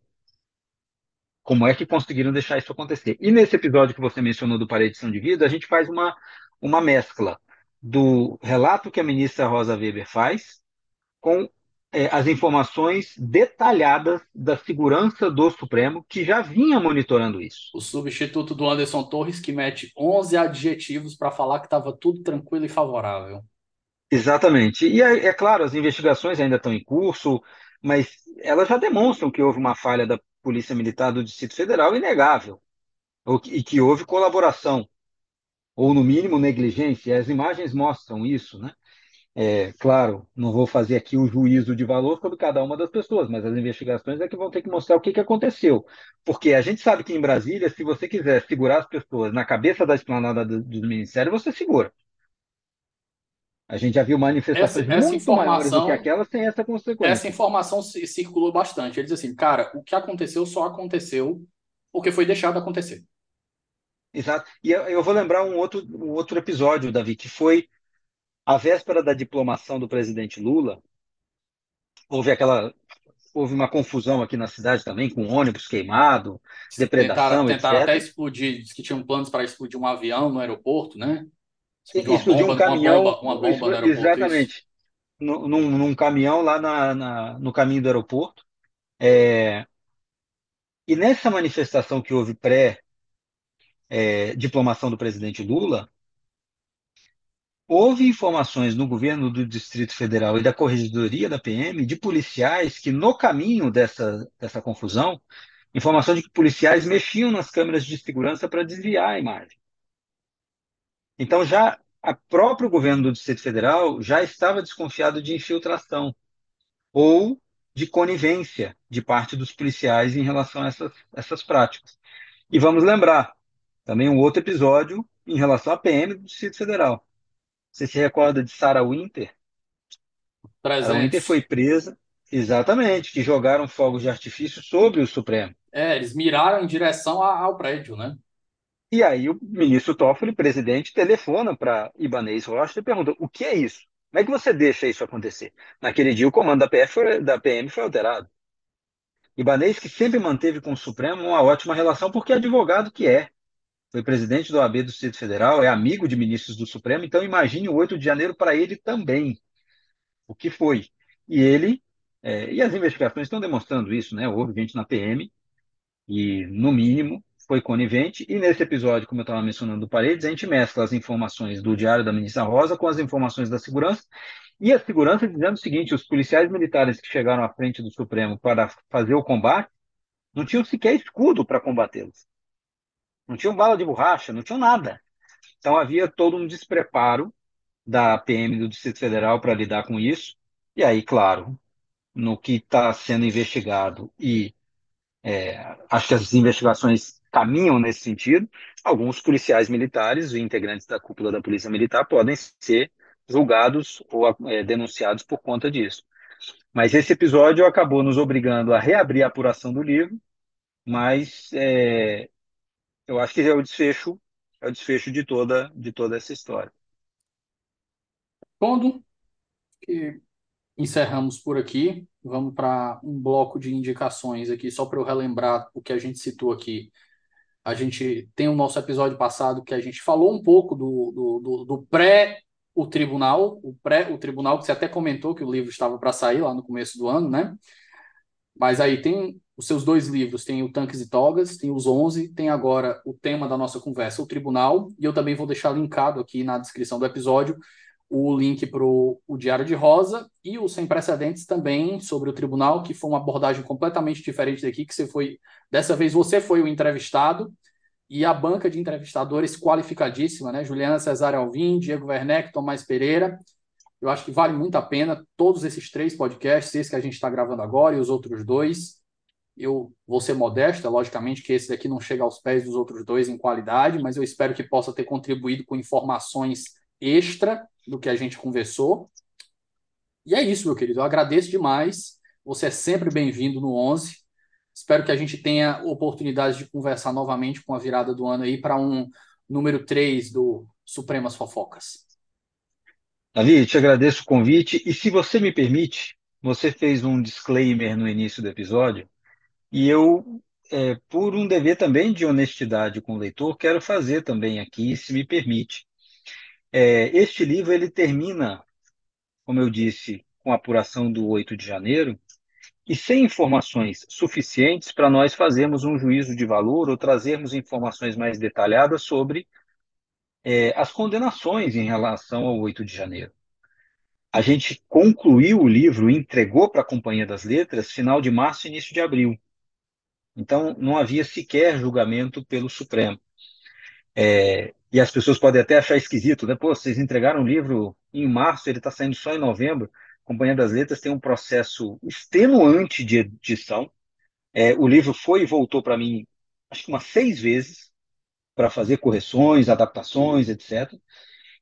Como é que conseguiram deixar isso acontecer? E nesse episódio que você mencionou do Parede de Vida, a gente faz uma, uma mescla do relato que a ministra Rosa Weber faz com é, as informações detalhadas da segurança do Supremo, que já vinha monitorando isso.
O substituto do Anderson Torres, que mete 11 adjetivos para falar que estava tudo tranquilo e favorável.
Exatamente. E é, é, claro, as investigações ainda estão em curso, mas elas já demonstram que houve uma falha da Polícia Militar do Distrito Federal inegável, e que houve colaboração, ou no mínimo negligência. As imagens mostram isso, né? É, claro, não vou fazer aqui o juízo de valor sobre cada uma das pessoas, mas as investigações é que vão ter que mostrar o que, que aconteceu. Porque a gente sabe que em Brasília, se você quiser segurar as pessoas na cabeça da esplanada do, do Ministério, você segura. A gente já viu manifestações essa, essa muito maiores do que aquelas sem essa consequência.
Essa informação circulou bastante. Ele diz assim, cara, o que aconteceu só aconteceu porque foi deixado acontecer.
Exato. E eu, eu vou lembrar um outro, um outro episódio, Davi, que foi a véspera da diplomação do presidente Lula, houve aquela houve uma confusão aqui na cidade também, com ônibus queimado, depredação,
tentaram, tentaram até explodir, disse que tinham planos para explodir um avião no aeroporto, né?
Explodir, explodir um caminhão, uma bomba, uma bomba no aeroporto, exatamente, num, num, caminhão lá na, na, no caminho do aeroporto. É, e nessa manifestação que houve pré-diplomação é, do presidente Lula, Houve informações no governo do Distrito Federal e da Corregedoria da PM de policiais que, no caminho dessa, dessa confusão, informação de que policiais mexiam nas câmeras de segurança para desviar a imagem. Então, já o próprio governo do Distrito Federal já estava desconfiado de infiltração ou de conivência de parte dos policiais em relação a essas, essas práticas. E vamos lembrar também um outro episódio em relação à PM do Distrito Federal você se recorda de Sarah Winter? Sarah Winter foi presa, exatamente, que jogaram fogos de artifício sobre o Supremo.
É, eles miraram em direção ao prédio, né?
E aí o ministro Toffoli, presidente, telefona para Ibanez Rocha e pergunta: o que é isso? Como é que você deixa isso acontecer? Naquele dia o comando da, PF foi, da PM foi alterado. Ibanez, que sempre manteve com o Supremo uma ótima relação, porque é advogado que é foi presidente do OAB do Distrito Federal, é amigo de ministros do Supremo, então imagine o 8 de janeiro para ele também. O que foi? E ele, é, e as investigações estão demonstrando isso, né? Houve gente na PM e, no mínimo, foi conivente. E nesse episódio, como eu estava mencionando do Paredes, a gente mescla as informações do Diário da Ministra Rosa com as informações da segurança. E a segurança dizendo o seguinte: os policiais militares que chegaram à frente do Supremo para fazer o combate não tinham sequer escudo para combatê-los. Não tinham bala de borracha, não tinham nada. Então havia todo um despreparo da PM do Distrito Federal para lidar com isso. E aí, claro, no que está sendo investigado e é, acho que as investigações caminham nesse sentido, alguns policiais militares e integrantes da cúpula da Polícia Militar podem ser julgados ou é, denunciados por conta disso. Mas esse episódio acabou nos obrigando a reabrir a apuração do livro, mas é, eu acho que é o desfecho, é o desfecho de toda, de toda essa história.
Quando que encerramos por aqui, vamos para um bloco de indicações aqui, só para eu relembrar o que a gente citou aqui. A gente tem o nosso episódio passado que a gente falou um pouco do, do, do, do pré o tribunal, o pré o tribunal que você até comentou que o livro estava para sair lá no começo do ano, né? Mas aí tem os seus dois livros, tem o Tanques e Togas, tem os 11, tem agora o tema da nossa conversa, o tribunal, e eu também vou deixar linkado aqui na descrição do episódio o link para o Diário de Rosa e o Sem Precedentes também sobre o tribunal, que foi uma abordagem completamente diferente daqui, que você foi, dessa vez você foi o entrevistado, e a banca de entrevistadores qualificadíssima, né? Juliana Cesare Alvim, Diego Werneck, Tomás Pereira. Eu acho que vale muito a pena todos esses três podcasts, esse que a gente está gravando agora e os outros dois. Eu vou ser modesto, é logicamente que esse daqui não chega aos pés dos outros dois em qualidade, mas eu espero que possa ter contribuído com informações extra do que a gente conversou. E é isso, meu querido. Eu agradeço demais. Você é sempre bem-vindo no 11. Espero que a gente tenha oportunidade de conversar novamente com a virada do ano aí para um número 3 do Supremas Fofocas.
Davi, te agradeço o convite e se você me permite, você fez um disclaimer no início do episódio e eu, é, por um dever também de honestidade com o leitor, quero fazer também aqui, se me permite. É, este livro ele termina, como eu disse, com a apuração do 8 de janeiro, e sem informações suficientes para nós fazermos um juízo de valor ou trazermos informações mais detalhadas sobre é, as condenações em relação ao 8 de janeiro. A gente concluiu o livro entregou para a Companhia das Letras final de março início de abril. Então, não havia sequer julgamento pelo Supremo. É, e as pessoas podem até achar esquisito, né? Pô, vocês entregaram o livro em março, ele está saindo só em novembro. Companhia das Letras tem um processo extenuante de edição. É, o livro foi e voltou para mim, acho que umas seis vezes, para fazer correções, adaptações, etc.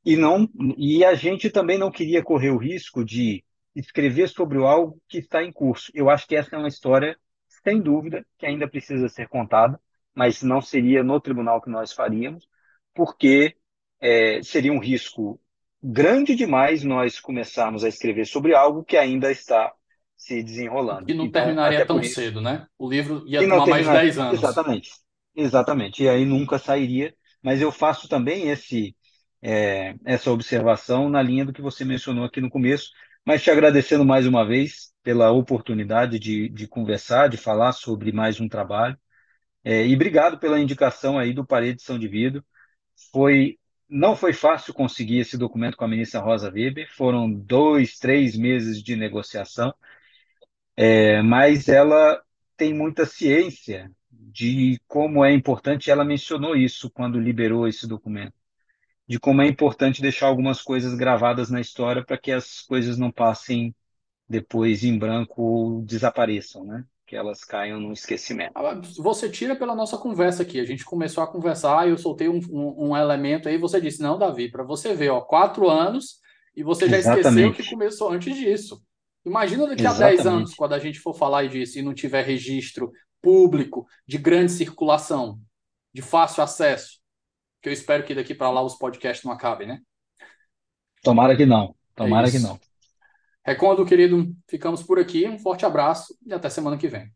E, não, e a gente também não queria correr o risco de escrever sobre algo que está em curso. Eu acho que essa é uma história, sem dúvida, que ainda precisa ser contada, mas não seria no tribunal que nós faríamos, porque é, seria um risco grande demais nós começarmos a escrever sobre algo que ainda está se desenrolando.
E não então, terminaria tão isso, cedo, né? O livro ia tomar mais de 10 anos.
Exatamente. Exatamente. E aí nunca sairia. Mas eu faço também esse, é, essa observação na linha do que você mencionou aqui no começo, mas te agradecendo mais uma vez pela oportunidade de, de conversar, de falar sobre mais um trabalho. É, e obrigado pela indicação aí do Parede São de Vidro. Foi não foi fácil conseguir esse documento com a ministra Rosa Weber, foram dois, três meses de negociação, é, mas ela tem muita ciência de como é importante, ela mencionou isso quando liberou esse documento, de como é importante deixar algumas coisas gravadas na história para que as coisas não passem depois em branco ou desapareçam, né? que elas caiam no esquecimento.
Você tira pela nossa conversa aqui. A gente começou a conversar, eu soltei um, um, um elemento aí, você disse, não, Davi, para você ver, ó, quatro anos e você já Exatamente. esqueceu que começou antes disso. Imagina daqui Exatamente. a dez anos, quando a gente for falar disso e não tiver registro público de grande circulação, de fácil acesso, que eu espero que daqui para lá os podcasts não acabem, né?
Tomara que não. Tomara é que não.
Recondo, querido, ficamos por aqui. Um forte abraço e até semana que vem.